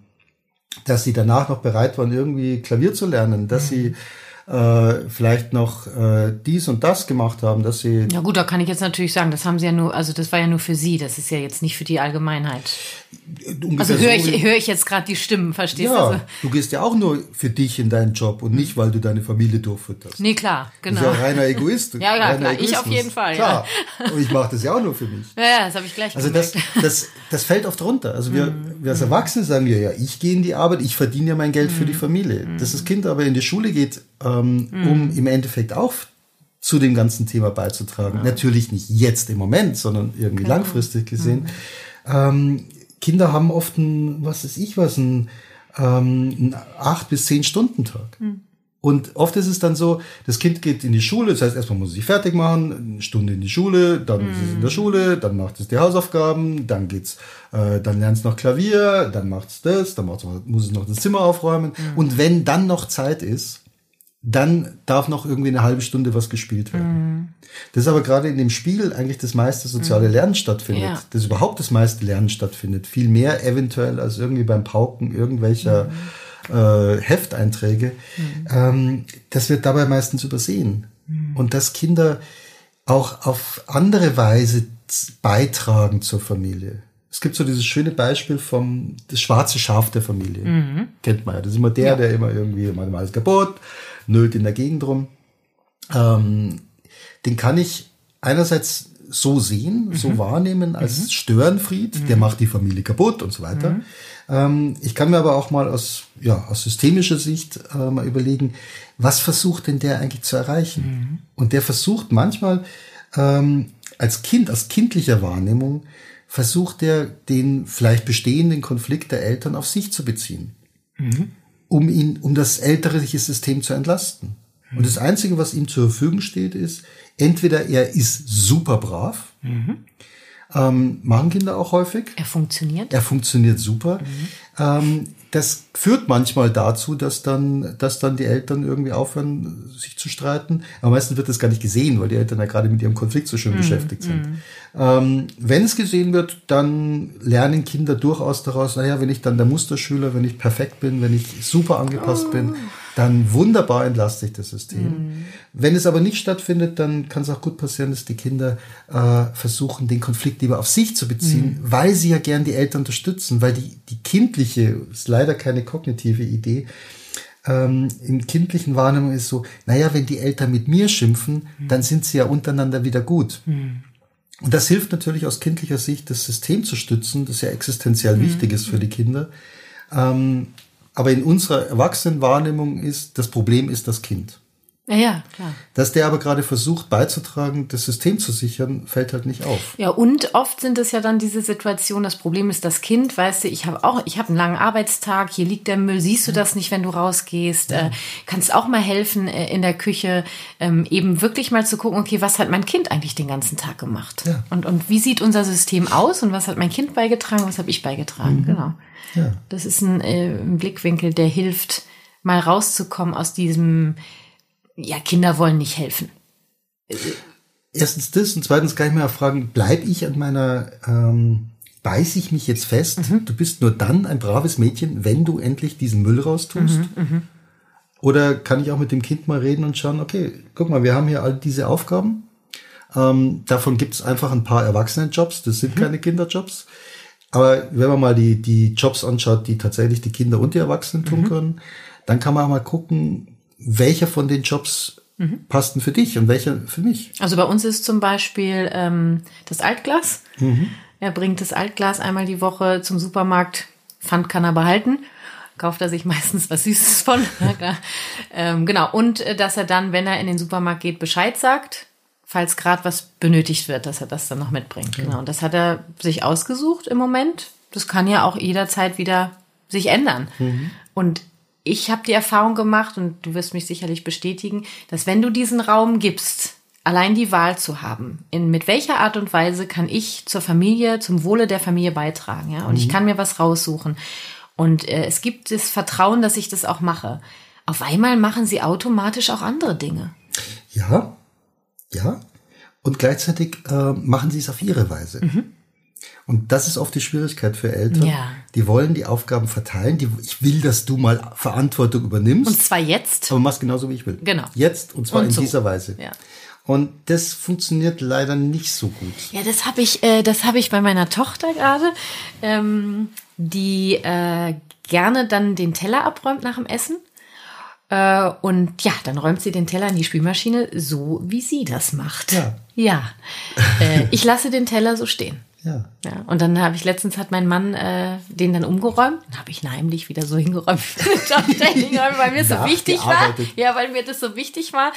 dass sie danach noch bereit waren, irgendwie Klavier zu lernen, dass mhm. sie äh, vielleicht noch äh, dies und das gemacht haben, dass sie. Ja gut, da kann ich jetzt natürlich sagen, das haben sie ja nur, also das war ja nur für sie, das ist ja jetzt nicht für die Allgemeinheit. Ungefähr also höre ich, hör ich jetzt gerade die Stimmen, verstehst ja, du? Also, du gehst ja auch nur für dich in deinen Job und nicht, weil du deine Familie durchfütterst. Nee, klar, genau. Das ist ja reiner Egoist. *laughs* ja, ja, klar, ich auf jeden Fall. Klar. Ja. Und ich mache das ja auch nur für mich. *laughs* Ja, ja das habe ich gleich Also das, das, das fällt oft runter. Also wir, mhm. wir als Erwachsene sagen ja, ja, ich gehe in die Arbeit, ich verdiene ja mein Geld mhm. für die mhm. Familie. Mhm. Dass das Kind aber in die Schule geht, ähm, um mhm. im Endeffekt auch zu dem ganzen Thema beizutragen. Ja. Natürlich nicht jetzt im Moment, sondern irgendwie genau. langfristig gesehen. Mhm. Ähm, Kinder haben oft ein, was weiß ich was, ein, ähm, ein acht bis zehn Stunden Tag. Mhm. Und oft ist es dann so, das Kind geht in die Schule, das heißt, erstmal muss es sich fertig machen, eine Stunde in die Schule, dann mm. ist es in der mhm. Schule, dann macht es die Hausaufgaben, dann geht's, äh, dann lernt es noch Klavier, dann macht es das, dann muss es noch das Zimmer aufräumen. Mm. Und wenn dann noch Zeit ist, dann darf noch irgendwie eine halbe Stunde was gespielt werden. Mhm. Das ist aber gerade in dem Spiel eigentlich das meiste soziale mhm. Lernen stattfindet, ja. das überhaupt das meiste Lernen stattfindet. Viel mehr eventuell als irgendwie beim Pauken irgendwelcher mhm. äh, Hefteinträge. Mhm. Ähm, das wird dabei meistens übersehen. Mhm. Und dass Kinder auch auf andere Weise beitragen zur Familie. Es gibt so dieses schöne Beispiel vom das schwarze Schaf der Familie. Kennt man ja. Das ist immer der, ja. der immer irgendwie, manchmal ist kaputt, nölt in der Gegend rum. Ähm, den kann ich einerseits so sehen, mhm. so wahrnehmen als mhm. Störenfried, mhm. der macht die Familie kaputt und so weiter. Mhm. Ähm, ich kann mir aber auch mal aus, ja, aus systemischer Sicht äh, mal überlegen, was versucht denn der eigentlich zu erreichen? Mhm. Und der versucht manchmal ähm, als Kind, aus kindlicher Wahrnehmung, versucht er, den vielleicht bestehenden Konflikt der Eltern auf sich zu beziehen, mhm. Um ihn, um das elterliche System zu entlasten. Mhm. Und das Einzige, was ihm zur Verfügung steht, ist, entweder er ist super brav, mhm. ähm, machen Kinder auch häufig. Er funktioniert. Er funktioniert super. Mhm. Ähm, das führt manchmal dazu, dass dann, dass dann die Eltern irgendwie aufhören, sich zu streiten. Aber meistens wird das gar nicht gesehen, weil die Eltern ja gerade mit ihrem Konflikt so schön mm, beschäftigt sind. Mm. Ähm, wenn es gesehen wird, dann lernen Kinder durchaus daraus, naja, wenn ich dann der Musterschüler, wenn ich perfekt bin, wenn ich super angepasst oh. bin, dann wunderbar entlaste ich das System. Mhm. Wenn es aber nicht stattfindet, dann kann es auch gut passieren, dass die Kinder äh, versuchen, den Konflikt lieber auf sich zu beziehen, mhm. weil sie ja gern die Eltern unterstützen, weil die, die kindliche, ist leider keine kognitive Idee, ähm, in kindlichen Wahrnehmung ist so, naja, wenn die Eltern mit mir schimpfen, mhm. dann sind sie ja untereinander wieder gut. Mhm. Und das hilft natürlich aus kindlicher Sicht, das System zu stützen, das ja existenziell mhm. wichtig ist für die Kinder. Ähm, aber in unserer Erwachsenenwahrnehmung ist, das Problem ist das Kind. Ja, ja, klar. Dass der aber gerade versucht beizutragen, das System zu sichern, fällt halt nicht auf. Ja, und oft sind es ja dann diese Situationen, das Problem ist das Kind, weißt du, ich habe auch, ich habe einen langen Arbeitstag, hier liegt der Müll, siehst du das nicht, wenn du rausgehst, ja. äh, kannst auch mal helfen äh, in der Küche, ähm, eben wirklich mal zu gucken, okay, was hat mein Kind eigentlich den ganzen Tag gemacht? Ja. Und, und wie sieht unser System aus und was hat mein Kind beigetragen, was habe ich beigetragen, mhm. genau. Ja. Das ist ein, äh, ein Blickwinkel, der hilft, mal rauszukommen aus diesem, ja, Kinder wollen nicht helfen. Erstens das und zweitens kann ich mir auch fragen, bleib ich an meiner, ähm, beiß ich mich jetzt fest, mhm. du bist nur dann ein braves Mädchen, wenn du endlich diesen Müll raustust? Mhm, mh. Oder kann ich auch mit dem Kind mal reden und schauen, okay, guck mal, wir haben hier all diese Aufgaben. Ähm, davon gibt es einfach ein paar Erwachsenenjobs, das sind mhm. keine Kinderjobs. Aber wenn man mal die, die Jobs anschaut, die tatsächlich die Kinder und die Erwachsenen tun mhm. können, dann kann man auch mal gucken, welcher von den Jobs mhm. passt denn für dich und welcher für mich. Also bei uns ist zum Beispiel ähm, das Altglas. Mhm. Er bringt das Altglas einmal die Woche zum Supermarkt. Pfand kann er behalten. Kauft er sich *laughs* meistens was Süßes von. *laughs* ähm, genau. Und äh, dass er dann, wenn er in den Supermarkt geht, Bescheid sagt falls gerade was benötigt wird, dass er das dann noch mitbringt. Genau. Und das hat er sich ausgesucht im Moment. Das kann ja auch jederzeit wieder sich ändern. Mhm. Und ich habe die Erfahrung gemacht, und du wirst mich sicherlich bestätigen, dass wenn du diesen Raum gibst, allein die Wahl zu haben, in mit welcher Art und Weise kann ich zur Familie, zum Wohle der Familie beitragen, ja, und mhm. ich kann mir was raussuchen. Und äh, es gibt das Vertrauen, dass ich das auch mache. Auf einmal machen sie automatisch auch andere Dinge. Ja, ja. Und gleichzeitig äh, machen sie es auf ihre Weise. Mhm. Und das ist oft die Schwierigkeit für Eltern. Ja. Die wollen die Aufgaben verteilen. Die, ich will, dass du mal Verantwortung übernimmst. Und zwar jetzt. Aber machst genauso, wie ich will. Genau. Jetzt und zwar und in so. dieser Weise. Ja. Und das funktioniert leider nicht so gut. Ja, das habe ich, äh, das habe ich bei meiner Tochter gerade, ähm, die äh, gerne dann den Teller abräumt nach dem Essen äh, und ja, dann räumt sie den Teller in die Spülmaschine, so wie sie das macht. Ja. Ja. Äh, ich lasse den Teller so stehen. Ja. ja. Und dann habe ich letztens hat mein Mann äh, den dann umgeräumt. Dann habe ich ihn heimlich wieder so hingeräumt, *laughs* weil mir so wichtig war. Ja, weil mir das so wichtig war,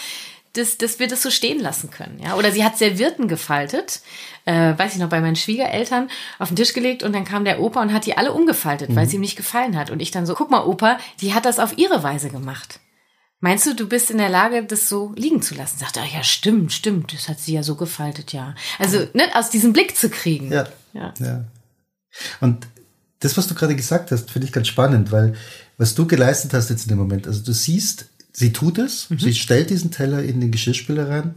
dass, dass wir das so stehen lassen können. Ja? Oder sie hat Servierten gefaltet, äh, weiß ich noch, bei meinen Schwiegereltern auf den Tisch gelegt und dann kam der Opa und hat die alle umgefaltet, mhm. weil sie ihm nicht gefallen hat. Und ich dann so, guck mal, Opa, die hat das auf ihre Weise gemacht. Meinst du, du bist in der Lage, das so liegen zu lassen? Sagt er, ja, stimmt, stimmt, das hat sie ja so gefaltet, ja. Also, ne, aus diesem Blick zu kriegen. Ja. Ja. ja. Und das, was du gerade gesagt hast, finde ich ganz spannend, weil was du geleistet hast jetzt in dem Moment, also du siehst sie tut es, mhm. sie stellt diesen Teller in den Geschirrspüler rein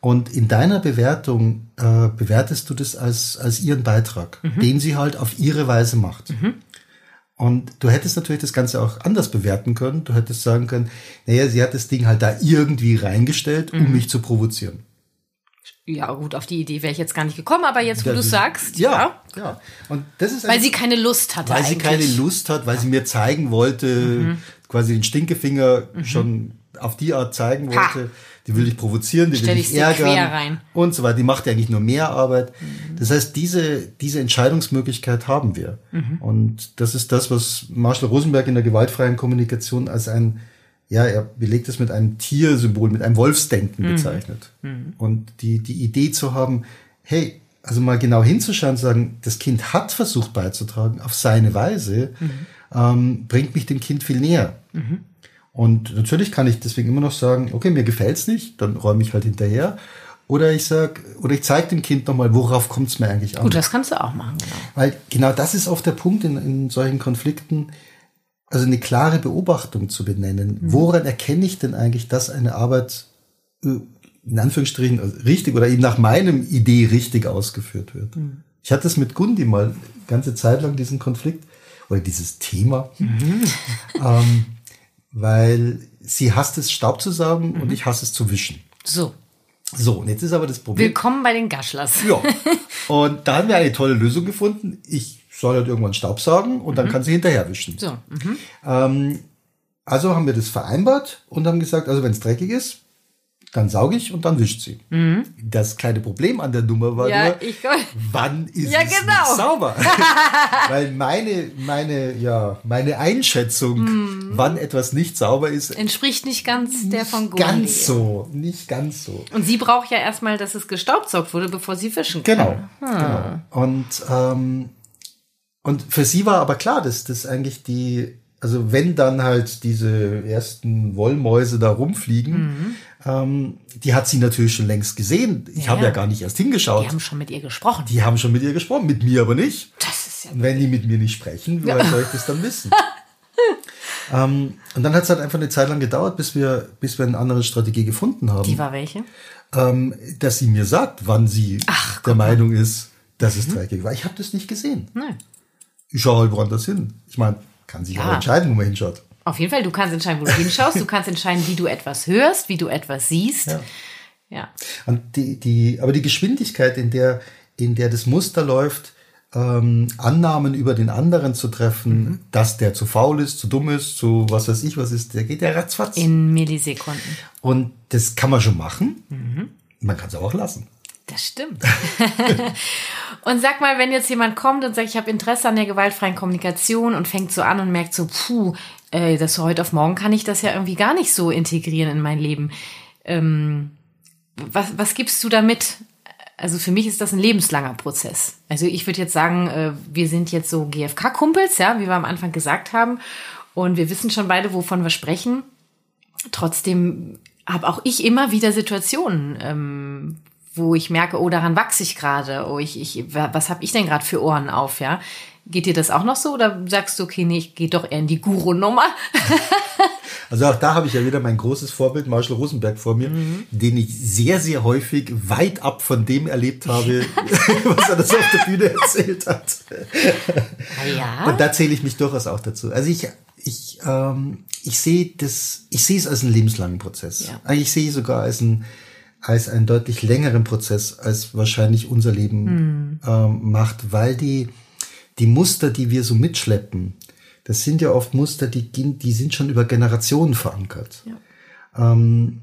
und in deiner Bewertung äh, bewertest du das als, als ihren Beitrag, mhm. den sie halt auf ihre Weise macht. Mhm. Und du hättest natürlich das Ganze auch anders bewerten können. Du hättest sagen können, naja, sie hat das Ding halt da irgendwie reingestellt, um mhm. mich zu provozieren. Ja, gut, auf die Idee wäre ich jetzt gar nicht gekommen, aber jetzt, wo du sagst, ja, ja. ja. Und das ist weil sie keine Lust hatte. Weil eigentlich. sie keine Lust hat, weil sie mir zeigen wollte, mhm. quasi den Stinkefinger mhm. schon auf die Art zeigen wollte. Ha. Die will dich provozieren, die Stell will dich ärgern und so weiter. Die macht ja eigentlich nur mehr Arbeit. Mhm. Das heißt, diese, diese Entscheidungsmöglichkeit haben wir. Mhm. Und das ist das, was Marshall Rosenberg in der gewaltfreien Kommunikation als ein ja, er belegt es mit einem Tiersymbol, mit einem Wolfsdenken mhm. bezeichnet. Mhm. Und die, die Idee zu haben, hey, also mal genau hinzuschauen, sagen, das Kind hat versucht beizutragen auf seine Weise, mhm. ähm, bringt mich dem Kind viel näher. Mhm. Und natürlich kann ich deswegen immer noch sagen, okay, mir gefällt's nicht, dann räume ich halt hinterher. Oder ich sag, oder ich zeige dem Kind nochmal, worauf kommt's mir eigentlich an. Gut, das kannst du auch machen, genau. Weil genau das ist oft der Punkt in, in solchen Konflikten also eine klare Beobachtung zu benennen. Mhm. Woran erkenne ich denn eigentlich, dass eine Arbeit äh, in Anführungsstrichen also richtig oder eben nach meinem Idee richtig ausgeführt wird? Mhm. Ich hatte es mit Gundi mal ganze Zeit lang diesen Konflikt oder dieses Thema, mhm. ähm, weil sie hasst es, Staub zu saugen und mhm. ich hasse es zu wischen. So. So, und jetzt ist aber das Problem. Willkommen bei den Gaschlers. Ja. *laughs* Und da haben wir eine tolle Lösung gefunden. Ich soll halt irgendwann Staub saugen und dann mhm. kann sie hinterher wischen. So. Mhm. Ähm, also haben wir das vereinbart und haben gesagt, also wenn es dreckig ist, dann sauge ich und dann wischt sie. Mhm. Das kleine Problem an der Nummer war ja, nur, wann ist ja, es genau. sauber? *laughs* Weil meine, meine, ja, meine Einschätzung, mhm. wann etwas nicht sauber ist, entspricht nicht ganz nicht der von Gurli. Ganz so, nicht ganz so. Und sie braucht ja erstmal, dass es gestaubsaugt wurde, bevor sie wischen kann. Genau. Hm. genau. Und ähm, und für sie war aber klar, dass das eigentlich die, also wenn dann halt diese ersten Wollmäuse da rumfliegen, mhm. Ähm, die hat sie natürlich schon längst gesehen. Ich ja, habe ja gar nicht erst hingeschaut. Die haben schon mit ihr gesprochen. Die haben schon mit ihr gesprochen, mit mir aber nicht. Das ist ja. Und wenn die mit mir nicht sprechen, woher soll ich das dann wissen? *laughs* ähm, und dann hat es halt einfach eine Zeit lang gedauert, bis wir, bis wir eine andere Strategie gefunden haben. Die war welche? Ähm, dass sie mir sagt, wann sie Ach, der Meinung ist, dass mhm. es dreckig war. Ich habe das nicht gesehen. Nein ich schaue halt woanders hin. Ich meine, kann sich ja. auch entscheiden, wo man hinschaut. Auf jeden Fall, du kannst entscheiden, wo du hinschaust. Du kannst entscheiden, wie du etwas hörst, wie du etwas siehst. Ja. ja. Und die, die, aber die Geschwindigkeit, in der, in der das Muster läuft, ähm, Annahmen über den anderen zu treffen, mhm. dass der zu faul ist, zu dumm ist, zu was weiß ich, was ist, der geht ja ratzfatz. In Millisekunden. Und das kann man schon machen. Mhm. Man kann es auch lassen. Das stimmt. *laughs* und sag mal, wenn jetzt jemand kommt und sagt, ich habe Interesse an der gewaltfreien Kommunikation und fängt so an und merkt so, puh, äh, das heute auf morgen kann ich das ja irgendwie gar nicht so integrieren in mein Leben. Ähm, was, was gibst du damit? Also für mich ist das ein lebenslanger Prozess. Also ich würde jetzt sagen, äh, wir sind jetzt so GFK-Kumpels, ja, wie wir am Anfang gesagt haben. Und wir wissen schon beide, wovon wir sprechen. Trotzdem habe auch ich immer wieder Situationen, ähm, wo ich merke, oh, daran wachse ich gerade, oh, ich, ich, was habe ich denn gerade für Ohren auf, ja? Geht dir das auch noch so oder sagst du, okay, nee, ich gehe doch eher in die Guru-Nummer? *laughs* also auch da habe ich ja wieder mein großes Vorbild, Marshall Rosenberg, vor mir, mhm. den ich sehr, sehr häufig weit ab von dem erlebt habe, *laughs* *laughs* was er das auf der Bühne erzählt hat. Ah, ja. Und da zähle ich mich durchaus auch dazu. Also ich, ich, ähm, ich sehe das, ich sehe es als einen lebenslangen Prozess. Ja. Ich sehe sogar als ein als einen deutlich längeren Prozess, als wahrscheinlich unser Leben mhm. ähm, macht, weil die, die Muster, die wir so mitschleppen, das sind ja oft Muster, die, die sind schon über Generationen verankert. Ja. Ähm,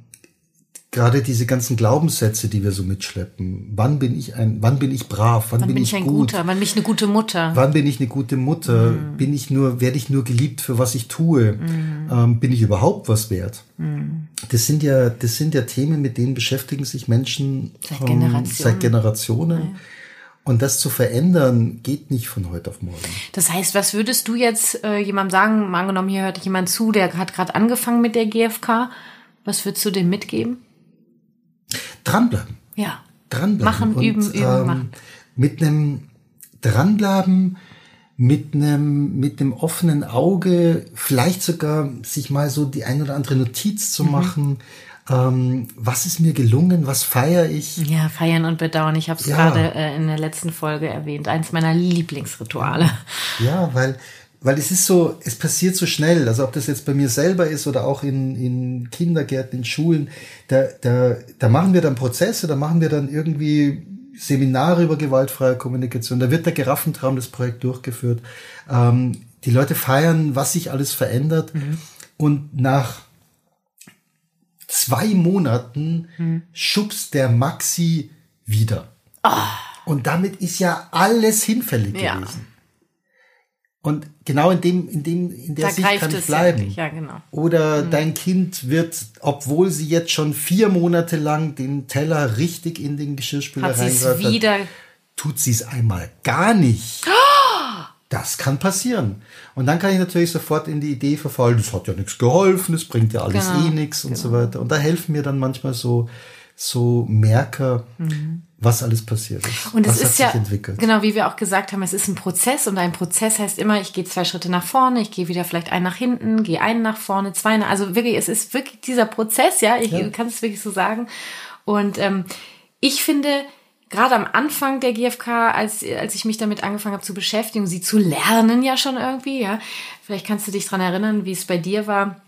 gerade diese ganzen Glaubenssätze, die wir so mitschleppen. Wann bin ich ein, wann bin ich brav? Wann, wann bin, bin, ich, ein gut? guter? Wann bin ich eine gute Mutter? Wann bin ich eine gute Mutter? Mm. Bin ich nur, werde ich nur geliebt für was ich tue? Mm. Ähm, bin ich überhaupt was wert? Mm. Das sind ja, das sind ja Themen, mit denen beschäftigen sich Menschen seit ähm, Generationen. Seit Generationen. Ja. Und das zu verändern, geht nicht von heute auf morgen. Das heißt, was würdest du jetzt äh, jemandem sagen? Mal angenommen, hier hört jemand zu, der hat gerade angefangen mit der GfK. Was würdest du dem mitgeben? dranbleiben. Ja. Dranbleiben. Machen, und, üben, üben, ähm, machen. Mit einem dranbleiben, mit einem mit einem offenen Auge, vielleicht sogar sich mal so die ein oder andere Notiz zu machen. Ähm, was ist mir gelungen? Was feiere ich? Ja, feiern und bedauern. Ich habe es Ja. gerade äh, in der letzten Folge erwähnt. Eins meiner Lieblingsrituale. Ja, weil, weil es ist so, es passiert so schnell. Also ob das jetzt bei mir selber ist oder auch in, in Kindergärten, in Schulen, da, da, da machen wir dann Prozesse, da machen wir dann irgendwie Seminare über gewaltfreie Kommunikation. Da wird der Giraffentraum das Projekt durchgeführt. Ähm, die Leute feiern, was sich alles verändert. Und nach zwei Monaten schubst der Maxi wieder. Und damit ist ja alles hinfällig Ja. gewesen. Und genau in dem, in dem, in der Da Sicht kann ich es ja bleiben. nicht. Ja, genau. Oder dein Kind wird, obwohl sie jetzt schon vier Monate lang den Teller richtig in den Geschirrspüler reingehört hat, tut sie es einmal gar nicht. *gasps* Das kann passieren. Und dann kann ich natürlich sofort in die Idee verfallen, das hat ja nichts geholfen, das bringt ja alles Genau, eh nichts und so weiter. Und da helfen mir dann manchmal so, so Merker, was alles passiert ist. Und es ist ja, sich entwickelt. genau wie wir auch gesagt haben, es ist ein Prozess und ein Prozess heißt immer, ich gehe zwei Schritte nach vorne, ich gehe wieder vielleicht einen nach hinten, gehe einen nach vorne, zwei nach, also wirklich, es ist wirklich dieser Prozess, ja, ich Ja. kann es wirklich so sagen. Und ähm, ich finde, gerade am Anfang der GfK, als, als ich mich damit angefangen habe zu beschäftigen, sie zu lernen ja schon irgendwie, ja, vielleicht kannst du dich dran erinnern, wie es bei dir war,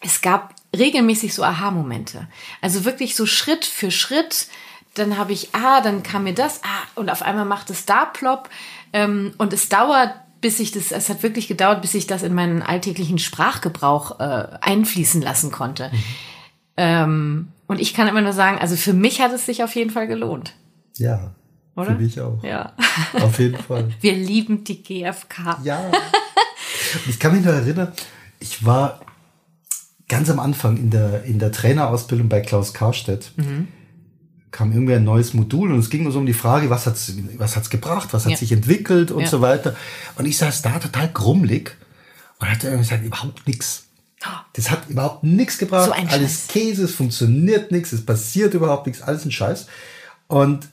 es gab regelmäßig so Aha-Momente. Also wirklich so Schritt für Schritt. Dann habe ich, ah, dann kam mir das, ah, und auf einmal macht es da plopp. Ähm, und es dauert, bis ich das, es hat wirklich gedauert, bis ich das in meinen alltäglichen Sprachgebrauch äh, einfließen lassen konnte. Ähm, und ich kann immer nur sagen, also für mich hat es sich auf jeden Fall gelohnt. Ja, Oder? für mich auch. Ja. Auf jeden Fall. *laughs* Wir lieben die GfK. Ja. Ich kann mich noch erinnern, ich war ganz am Anfang in der, in der Trainerausbildung bei Klaus Karstedt. Kam irgendwie ein neues Modul und es ging so um die Frage, was hat's, was hat's gebracht, was hat Ja. sich entwickelt und Ja. so weiter. Und ich saß da total grummelig und hatte irgendwie gesagt, überhaupt nichts. Das hat überhaupt nichts gebracht. So alles Käse, es funktioniert nichts, es passiert überhaupt nichts, alles ein Scheiß. Und,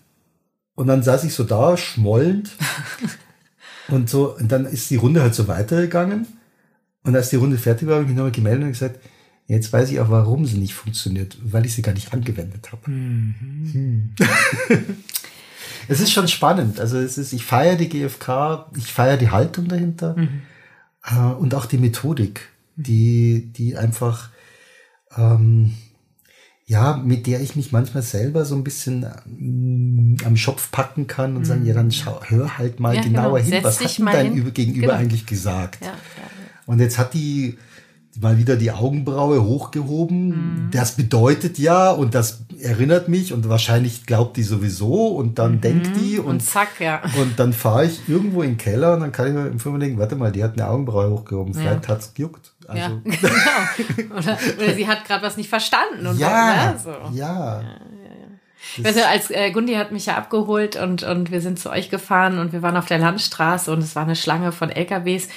und dann saß ich so da, schmollend. *laughs* und so, und dann ist die Runde halt so weitergegangen. Und als die Runde fertig war, habe ich mich nochmal gemeldet und gesagt, jetzt weiß ich auch, warum sie nicht funktioniert, weil ich sie gar nicht angewendet habe. Hm. *laughs* es ist schon spannend. Also es ist, ich feiere die GfK, ich feiere die Haltung dahinter äh, und auch die Methodik, die, die einfach ähm, ja, mit der ich mich manchmal selber so ein bisschen ähm, am Schopf packen kann und sagen, ja, dann schau, hör halt mal Ja, genauer genau. hin, Setz was hat dein hin. Über- Gegenüber Genau. eigentlich gesagt? Ja, ja, Und jetzt hat die mal wieder die Augenbraue hochgehoben. Mhm. Das bedeutet ja, und das erinnert mich, und wahrscheinlich glaubt die sowieso, und dann denkt die, Und und, zack, ja. und dann fahre ich irgendwo in den Keller, und dann kann ich mir im Film denken, warte mal, die hat eine Augenbraue hochgehoben, vielleicht hat's gejuckt. Also, Ja, *laughs* genau. Oder, oder sie hat gerade was nicht verstanden. Und ja, ne, so. ja. Weißt du, als äh, Gundi hat mich ja abgeholt und, und wir sind zu euch gefahren und wir waren auf der Landstraße und es war eine Schlange von LKWs.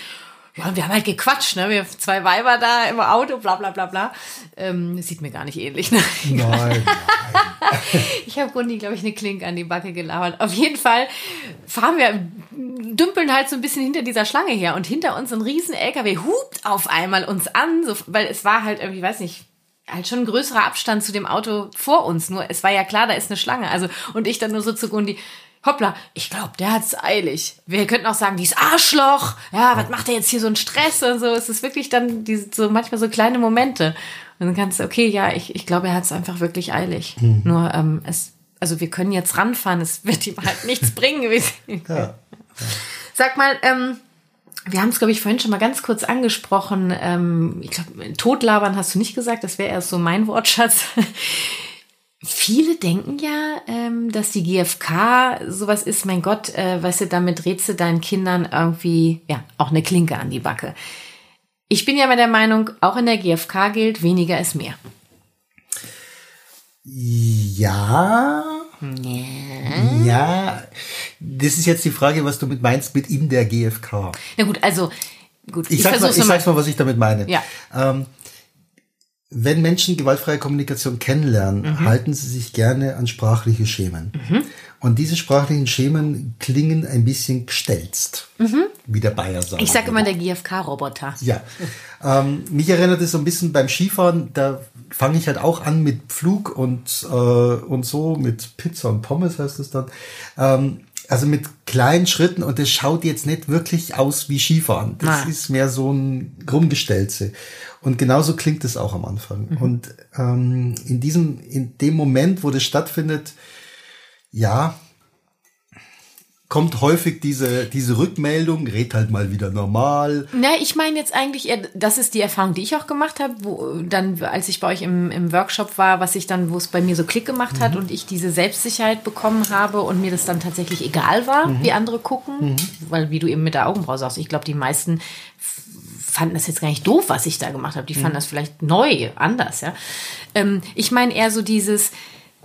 Ja, und wir haben halt gequatscht, ne? Wir zwei Weiber da im Auto, bla bla bla bla. Ähm, sieht mir gar nicht ähnlich, ne? Nein, *laughs* Ich habe Gundi, glaube ich, eine Klinke an die Backe gelabert. Auf jeden Fall fahren wir, dümpeln halt so ein bisschen hinter dieser Schlange her und hinter uns ein riesen LKW hupt auf einmal uns an, so, weil es war halt irgendwie, weiß nicht, halt schon ein größerer Abstand zu dem Auto vor uns. Nur es war ja klar, da ist eine Schlange. Also und ich dann nur so zu Gundi. Hoppla, ich glaube, der hat's eilig. Wir könnten auch sagen, dies Arschloch. Ja, was macht der jetzt hier so einen Stress und so? Es ist wirklich dann diese, so manchmal so kleine Momente. Und dann kannst du, okay, ja, ich, ich glaube, er hat's einfach wirklich eilig. Nur ähm, es, also wir können jetzt ranfahren, es wird ihm halt nichts bringen. *laughs* ja. Sag mal, ähm, wir haben es, glaube ich, vorhin schon mal ganz kurz angesprochen. Ähm, ich glaube, totlabern hast du nicht gesagt, das wäre erst so mein Wortschatz. Viele denken ja, ähm, dass die GfK sowas ist, mein Gott, äh, weißt du, damit drehst du deinen Kindern irgendwie, ja, auch eine Klinke an die Backe. Ich bin ja immer der Meinung, auch in der GfK gilt, weniger ist mehr. Ja. Ja. Das ist jetzt die Frage, was du mit meinst mit in der GfK. Na gut, also, gut, Ich, ich, sag's, mal, ich sag's mal, was ich damit meine. Ja. Ähm, wenn Menschen gewaltfreie Kommunikation kennenlernen, Mhm. halten sie sich gerne an sprachliche Schemen. Und diese sprachlichen Schemen klingen ein bisschen gestelzt, wie der Bayer sagt. Ich sage immer der GFK-Roboter. Ja, ähm, mich erinnert es so ein bisschen beim Skifahren, da fange ich halt auch an mit Flug und, äh, und so, mit Pizza und Pommes heißt es dann. Ähm, also mit kleinen Schritten und das schaut jetzt nicht wirklich aus wie Skifahren. Das Nein. ist mehr so ein Rumgestelze. Und genauso klingt es auch am Anfang. Mhm. Und ähm, in diesem, in dem Moment, wo das stattfindet, ja, kommt häufig diese, diese Rückmeldung, red halt mal wieder normal. Na, ich meine jetzt eigentlich eher, das ist die Erfahrung, die ich auch gemacht habe, wo dann, als ich bei euch im, im Workshop war, was ich dann, wo es bei mir so Klick gemacht hat und ich diese Selbstsicherheit bekommen habe und mir das dann tatsächlich egal war, wie andere gucken, weil wie du eben mit der Augenbraue sagst, ich glaube, die meisten fanden das jetzt gar nicht doof, was ich da gemacht habe. Die fanden das vielleicht neu, anders, ja. Ähm, ich meine eher so dieses,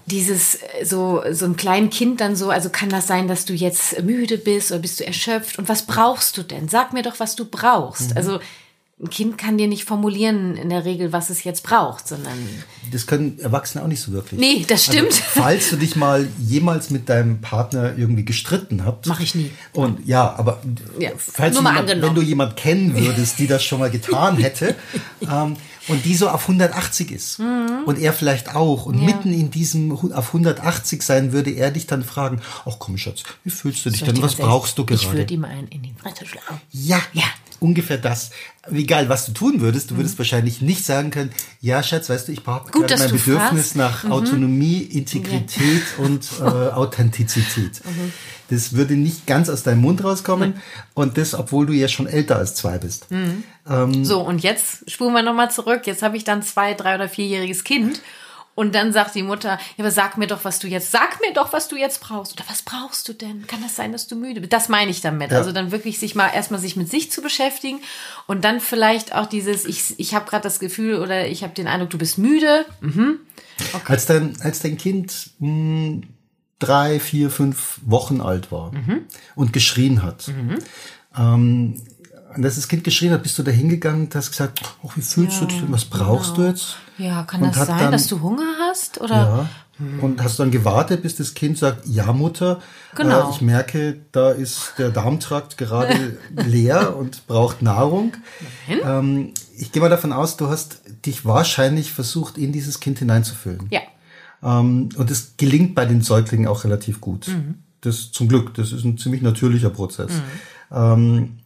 dieses äh, so so ein kleines Kind dann so, also kann das sein, dass du jetzt müde bist oder bist du erschöpft und was brauchst du denn? Sag mir doch, was du brauchst. Also ein Kind kann dir nicht formulieren in der Regel, was es jetzt braucht, sondern Das können Erwachsene auch nicht so wirklich. Nee, das stimmt. Also, *laughs* falls du dich mal jemals mit deinem Partner irgendwie gestritten habt. Mach ich nie. Und ja, aber Ja, falls du jemand, wenn du jemand kennen würdest, die das schon mal getan hätte, *laughs* ähm, und die so auf 180 ist Mhm. und er vielleicht auch und mitten in diesem auf 180 sein würde er dich dann fragen, ach komm Schatz, wie fühlst du dich ich denn? Was brauchst du Ich gerade? würde ihm einen in die Fresse schlagen. Ja, Ja. Ungefähr das. Egal, was du tun würdest, du würdest wahrscheinlich nicht sagen können, ja, Schatz, weißt du, ich brauche Mhm. Gerade mein Bedürfnis fragst. nach Autonomie, Integrität und äh, *laughs* Authentizität. Mhm. Das würde nicht ganz aus deinem Mund rauskommen und das, obwohl du ja schon älter als zwei bist. Mhm. Ähm, So, und jetzt spulen wir nochmal zurück. Jetzt habe ich dann zwei, drei oder vierjähriges Kind. Und dann sagt die Mutter, ja, aber sag mir doch, was du jetzt, sag mir doch, was du jetzt brauchst. Oder was brauchst du denn? Kann das sein, dass du müde bist? Das meine ich damit. Ja. Also dann wirklich sich mal erstmal sich mit sich zu beschäftigen und dann vielleicht auch dieses, ich, ich habe gerade das Gefühl oder ich habe den Eindruck, du bist müde. Als dein, als dein Kind mh, drei, vier, fünf Wochen alt war Mhm. und geschrien hat, ähm, und als das Kind geschrien hat, bist du da hingegangen und hast gesagt, oh, wie fühlst du dich denn? Was brauchst du jetzt? Ja, kann das sein, dann- dass du Hunger hast? Oder Ja. Und hast dann gewartet, bis das Kind sagt, ja Mutter, Genau. äh, ich merke, da ist der Darmtrakt gerade *laughs* leer und braucht Nahrung. Ähm, ich gehe mal davon aus, du hast dich wahrscheinlich versucht, in dieses Kind hineinzufühlen. ja. Ähm, und das gelingt bei den Säuglingen auch relativ gut. Das zum Glück, das ist ein ziemlich natürlicher Prozess. Ähm,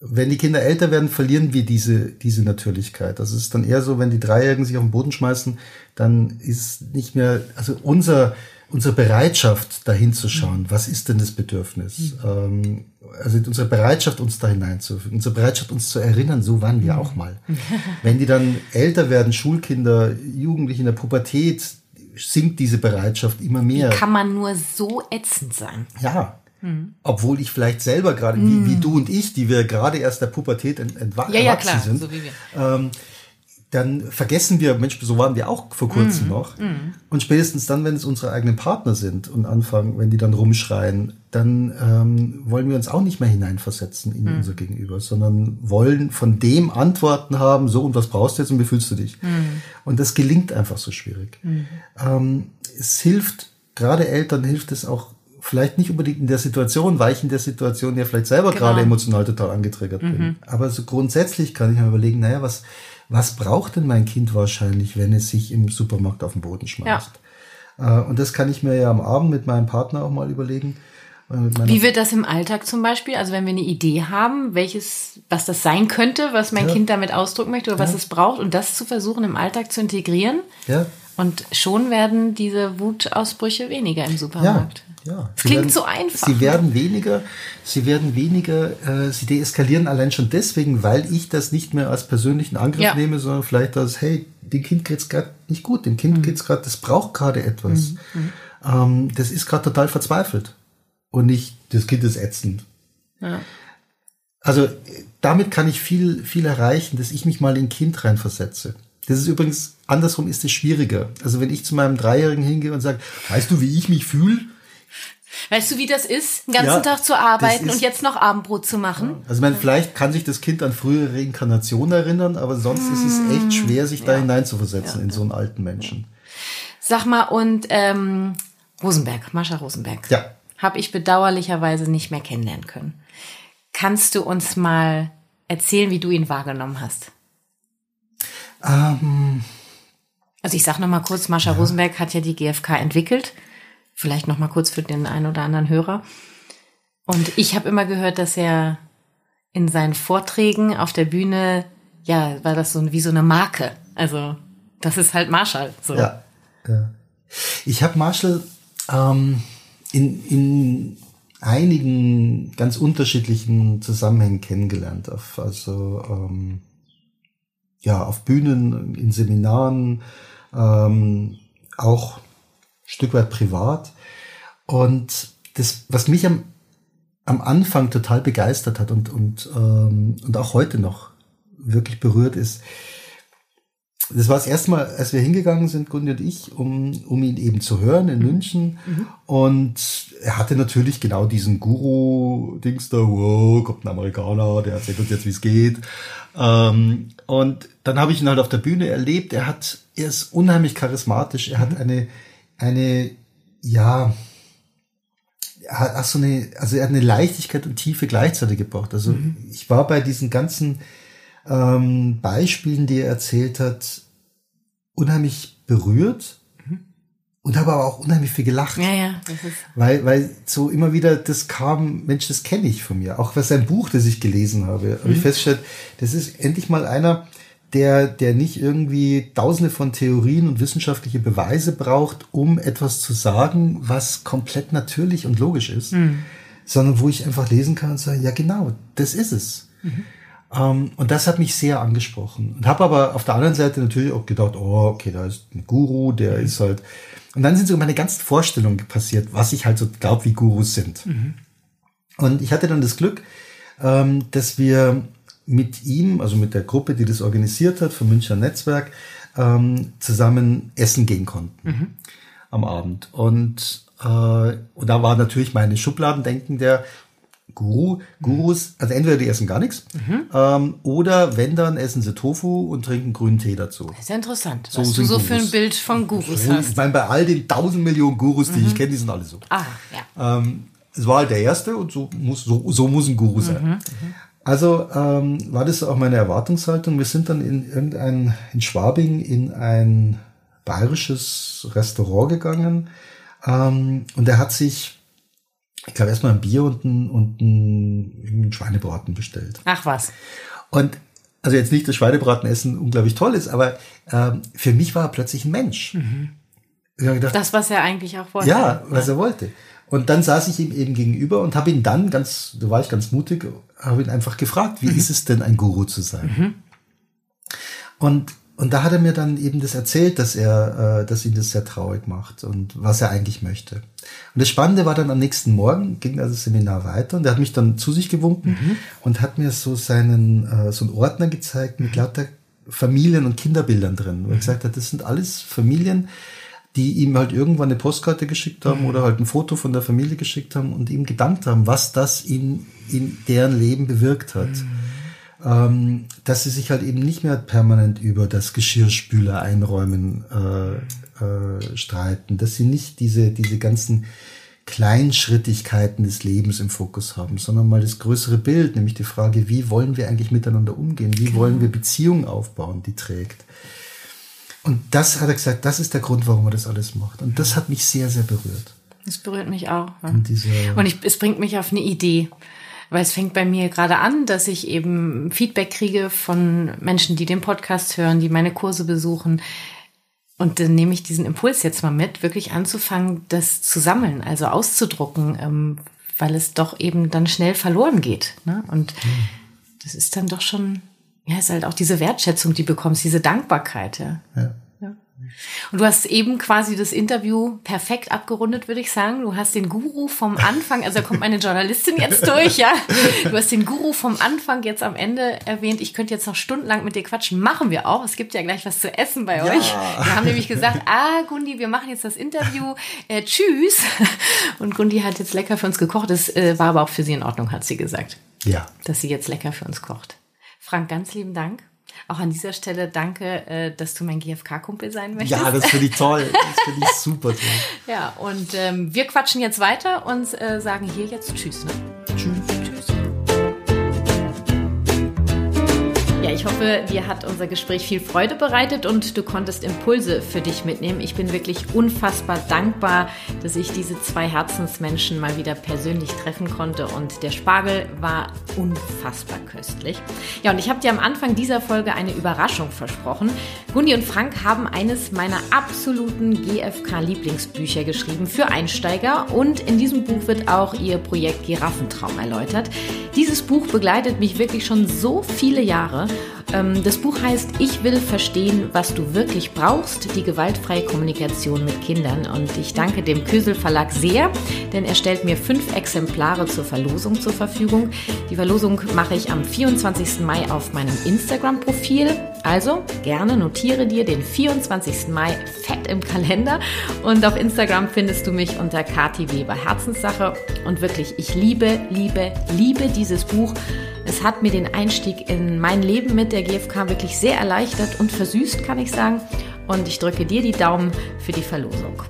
wenn die Kinder älter werden, verlieren wir diese, diese Natürlichkeit. Das ist dann eher so, wenn die Dreijährigen sich auf den Boden schmeißen, dann ist nicht mehr, also unser, unsere Bereitschaft, dahin zu schauen, was ist denn das Bedürfnis? Ähm, also unsere Bereitschaft, uns da hineinzufügen, unsere Bereitschaft, uns zu erinnern, so waren wir auch mal. *laughs* Wenn die dann älter werden, Schulkinder, Jugendliche in der Pubertät, sinkt diese Bereitschaft immer mehr. Kann man nur so ätzend sein. Ja. Mhm. Obwohl ich vielleicht selber gerade, wie, wie du und ich, die wir gerade erst der Pubertät ent, entwa Ja, ja, klar, sind, so. Ähm, dann vergessen wir, Mensch, so waren wir auch vor kurzem Mhm. noch. Und spätestens dann, wenn es unsere eigenen Partner sind und anfangen, wenn die dann rumschreien, dann ähm, wollen wir uns auch nicht mehr hineinversetzen in Mhm. unser Gegenüber, sondern wollen von dem Antworten haben, so und was brauchst du jetzt und wie fühlst du dich? Mhm. Und das gelingt einfach so schwierig. Ähm, es hilft, gerade Eltern hilft es auch vielleicht nicht unbedingt in der Situation, weil ich in der Situation ja vielleicht selber Genau. gerade emotional total angetriggert bin. Aber so grundsätzlich kann ich mir überlegen, naja, was, was braucht denn mein Kind wahrscheinlich, wenn es sich im Supermarkt auf den Boden schmeißt? Äh, und das kann ich mir ja am Abend mit meinem Partner auch mal überlegen. äh, Wie wird das im Alltag zum Beispiel? Also wenn wir eine Idee haben, welches, was das sein könnte, was mein Ja. Kind damit ausdrücken möchte oder was es braucht und das zu versuchen im Alltag zu integrieren. ja, Und schon werden diese Wutausbrüche weniger im Ja, Supermarkt. ja. Es Sie klingt so einfach. Sie werden weniger, sie werden weniger, äh, sie deeskalieren allein schon deswegen, weil ich das nicht mehr als persönlichen Angriff Ja. nehme, sondern vielleicht als, hey, dem Kind geht's gerade nicht gut, dem Mhm. Kind geht's gerade, das braucht gerade etwas. Ähm, das ist gerade total verzweifelt. Und nicht, das Kind ist ätzend. Ja. Also äh, damit kann ich viel, viel erreichen, dass ich mich mal in ein Kind reinversetze. Das ist übrigens, andersrum ist es schwieriger. Also wenn ich zu meinem Dreijährigen hingehe und sage, weißt du, wie ich mich fühle? Weißt du, wie das ist, den ganzen Ja, Tag zu arbeiten und jetzt noch Abendbrot zu machen? Also ich meine, vielleicht kann sich das Kind an frühere Reinkarnationen erinnern, aber sonst ist es echt schwer, sich da hineinzuversetzen in so einen alten Menschen. Sag mal, und ähm, Rosenberg, Mascha Rosenberg. Ja. Habe ich bedauerlicherweise nicht mehr kennenlernen können. Kannst du uns mal erzählen, wie du ihn wahrgenommen hast? Ähm, Also ich sage noch mal kurz, Mascha Rosenberg hat ja die GfK entwickelt. Vielleicht noch mal kurz für den einen oder anderen Hörer. Und ich habe immer gehört, dass er in seinen Vorträgen auf der Bühne, ja, war das so wie so eine Marke. Also das ist halt Marshall. So. Ja. ja. Ich habe Marshall ähm, in, in einigen ganz unterschiedlichen Zusammenhängen kennengelernt. Auf, also ähm, ja, auf Bühnen, in Seminaren, ähm, auch Stück weit privat. Und das, was mich am, am Anfang total begeistert hat und, und, ähm, und auch heute noch wirklich berührt ist, das war das erste Mal, als wir hingegangen sind, Gundi und ich, um, um ihn eben zu hören in München. Und er hatte natürlich genau diesen Guru-Dings da, wow, kommt ein Amerikaner, der erzählt uns jetzt, wie es geht. Ähm, und dann habe ich ihn halt auf der Bühne erlebt. Er hat, er ist unheimlich charismatisch. Er hat eine, eine, ja, er hat so eine, also er hat eine Leichtigkeit und Tiefe gleichzeitig gebraucht. Also ich war bei diesen ganzen ähm, Beispielen, die er erzählt hat, unheimlich berührt und habe aber auch unheimlich viel gelacht. ja, ja. Weil, weil so immer wieder das kam, Mensch, das kenne ich von mir. Auch was sein Buch, das ich gelesen habe, habe ich festgestellt, das ist endlich mal einer, der, der nicht irgendwie tausende von Theorien und wissenschaftliche Beweise braucht, um etwas zu sagen, was komplett natürlich und logisch ist, sondern wo ich einfach lesen kann und sagen, ja genau, das ist es. Ähm, und das hat mich sehr angesprochen. Und habe aber auf der anderen Seite natürlich auch gedacht, oh, okay, da ist ein Guru, der ist halt. Und dann sind so meine ganzen Vorstellungen passiert, was ich halt so glaube, wie Gurus sind. Und ich hatte dann das Glück, ähm, dass wir mit ihm, also mit der Gruppe, die das organisiert hat, vom Münchner Netzwerk, ähm, zusammen essen gehen konnten am Abend. Und, äh, und da war natürlich meine Schubladendenken der Guru, Gurus, also entweder die essen gar nichts, ähm, oder wenn dann essen sie Tofu und trinken grünen Tee dazu. das ist ja interessant, So was du so für ein Gurus. Bild von Gurus Ich hast. meine, bei all den tausend Millionen Gurus, die ich kenne, die sind alle so. Ah, ja. Ähm, es war halt der erste und so muss, so, so muss ein Guru sein. Also ähm, war das auch meine Erwartungshaltung. Wir sind dann in irgendein, in Schwabing in ein bayerisches Restaurant gegangen ähm, und er hat sich, ich glaube, erstmal ein Bier und ein, und ein, einen Schweinebraten bestellt. Ach was. Und also jetzt nicht, dass Schweinebratenessen unglaublich toll ist, aber ähm, für mich war er plötzlich ein Mensch. Habe gedacht, Das, was er eigentlich auch wollte. ja, was er wollte. Und dann saß ich ihm eben gegenüber und habe ihn dann ganz, da war ich ganz mutig, habe ihn einfach gefragt, wie ist es denn, ein Guru zu sein? Und, und da hat er mir dann eben das erzählt, dass er, äh, dass ihn das sehr traurig macht und was er eigentlich möchte. Und das Spannende war dann am nächsten Morgen, ging also das Seminar weiter und er hat mich dann zu sich gewunken und hat mir so seinen, äh, so einen Ordner gezeigt mit lauter Familien- und Kinderbildern drin, wo er gesagt hat, das sind alles Familien, die ihm halt irgendwann eine Postkarte geschickt haben oder halt ein Foto von der Familie geschickt haben und ihm gedankt haben, was das in, in deren Leben bewirkt hat. Ähm, dass sie sich halt eben nicht mehr permanent über das Geschirrspüler einräumen äh, äh, streiten, dass sie nicht diese, diese ganzen Kleinschrittigkeiten des Lebens im Fokus haben, sondern mal das größere Bild, nämlich die Frage, wie wollen wir eigentlich miteinander umgehen, wie wollen wir Beziehungen aufbauen, die trägt. Und das hat er gesagt, das ist der Grund, warum er das alles macht. Und das hat mich sehr, sehr berührt. Das berührt mich auch. Ja. Und diese, Und ich, es bringt mich auf eine Idee. Weil es fängt bei mir gerade an, dass ich eben Feedback kriege von Menschen, die den Podcast hören, die meine Kurse besuchen. Und dann nehme ich diesen Impuls jetzt mal mit, wirklich anzufangen, das zu sammeln, also auszudrucken, ähm, weil es doch eben dann schnell verloren geht. Ne? Und das ist dann doch schon, ja, ist halt auch diese Wertschätzung, die bekommst, diese Dankbarkeit, ja. ja. Und du hast eben quasi das Interview perfekt abgerundet, würde ich sagen. Du hast den Guru vom Anfang, also da kommt meine Journalistin jetzt durch, ja. Du hast den Guru vom Anfang jetzt am Ende erwähnt. Ich könnte jetzt noch stundenlang mit dir quatschen. Machen wir auch. Es gibt ja gleich was zu essen bei euch. Wir haben nämlich gesagt, ah, Gundi, wir machen jetzt das Interview. Äh, tschüss. Und Gundi hat jetzt lecker für uns gekocht. Das äh, war aber auch für sie in Ordnung, hat sie gesagt, ja. dass sie jetzt lecker für uns kocht. Frank, ganz lieben Dank. Auch an dieser Stelle danke, äh, dass du mein GFK-Kumpel sein möchtest. Ja, das finde ich toll. Das finde ich super toll. *laughs* ja, und ähm, wir quatschen jetzt weiter und äh, sagen hier jetzt Tschüss. Ne? Tschüss. Ich hoffe, dir hat unser Gespräch viel Freude bereitet und du konntest Impulse für dich mitnehmen. Ich bin wirklich unfassbar dankbar, dass ich diese zwei Herzensmenschen mal wieder persönlich treffen konnte und der Spargel war unfassbar köstlich. Ja, und ich habe dir am Anfang dieser Folge eine Überraschung versprochen. Gundi und Frank haben eines meiner absoluten GFK-Lieblingsbücher geschrieben für Einsteiger und in diesem Buch wird auch ihr Projekt Giraffentraum erläutert. Dieses Buch begleitet mich wirklich schon so viele Jahre das Buch heißt Ich will verstehen, was du wirklich brauchst, die gewaltfreie Kommunikation mit Kindern. Und ich danke dem Kösel Verlag sehr, denn er stellt mir fünf Exemplare zur Verlosung zur Verfügung. Die Verlosung mache ich am 24. Mai auf meinem Instagram-Profil. Also gerne notiere dir den 24. Mai fett im Kalender und auf Instagram findest du mich unter Kati Weber Herzenssache und wirklich, ich liebe, liebe, liebe dieses Buch. Es hat mir den Einstieg in mein Leben mit der GfK wirklich sehr erleichtert und versüßt, kann ich sagen. Und ich drücke dir die Daumen für die Verlosung.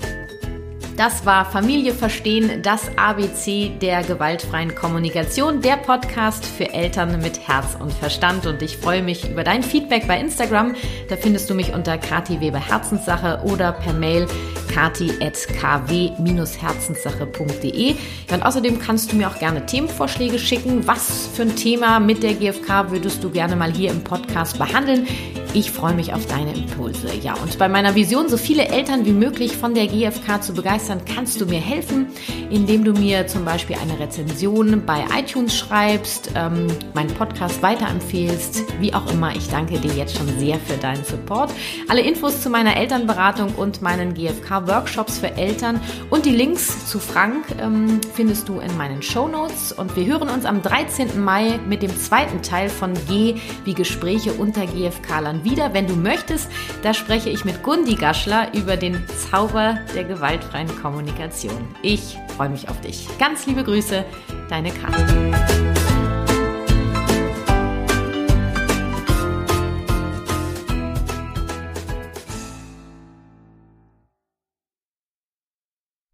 Das war Familie verstehen, das ABC der gewaltfreien Kommunikation, der Podcast für Eltern mit Herz und Verstand. Und ich freue mich über dein Feedback bei Instagram. Da findest du mich unter Kati Weber Herzenssache oder per Mail kati.kw-herzenssache.de. Und außerdem kannst du mir auch gerne Themenvorschläge schicken. Was für ein Thema mit der GfK würdest du gerne mal hier im Podcast behandeln? Ich freue mich auf deine Impulse. Ja, und bei meiner Vision, so viele Eltern wie möglich von der GfK zu begeistern, kannst du mir helfen, indem du mir zum Beispiel eine Rezension bei iTunes schreibst, ähm, meinen Podcast weiterempfehlst, wie auch immer. Ich danke dir jetzt schon sehr für deinen Support. Alle Infos zu meiner Elternberatung und meinen GfK-Workshops für Eltern und die Links zu Frank ähm, findest du in meinen Show Notes. Und wir hören uns am 13. Mai mit dem zweiten Teil von G wie Gespräche unter GfK-Lern wieder, wenn du möchtest. Da spreche ich mit Gundi Gaschler über den Zauber der gewaltfreien Kommunikation. Ich freue mich auf dich. Ganz liebe Grüße, deine Karin.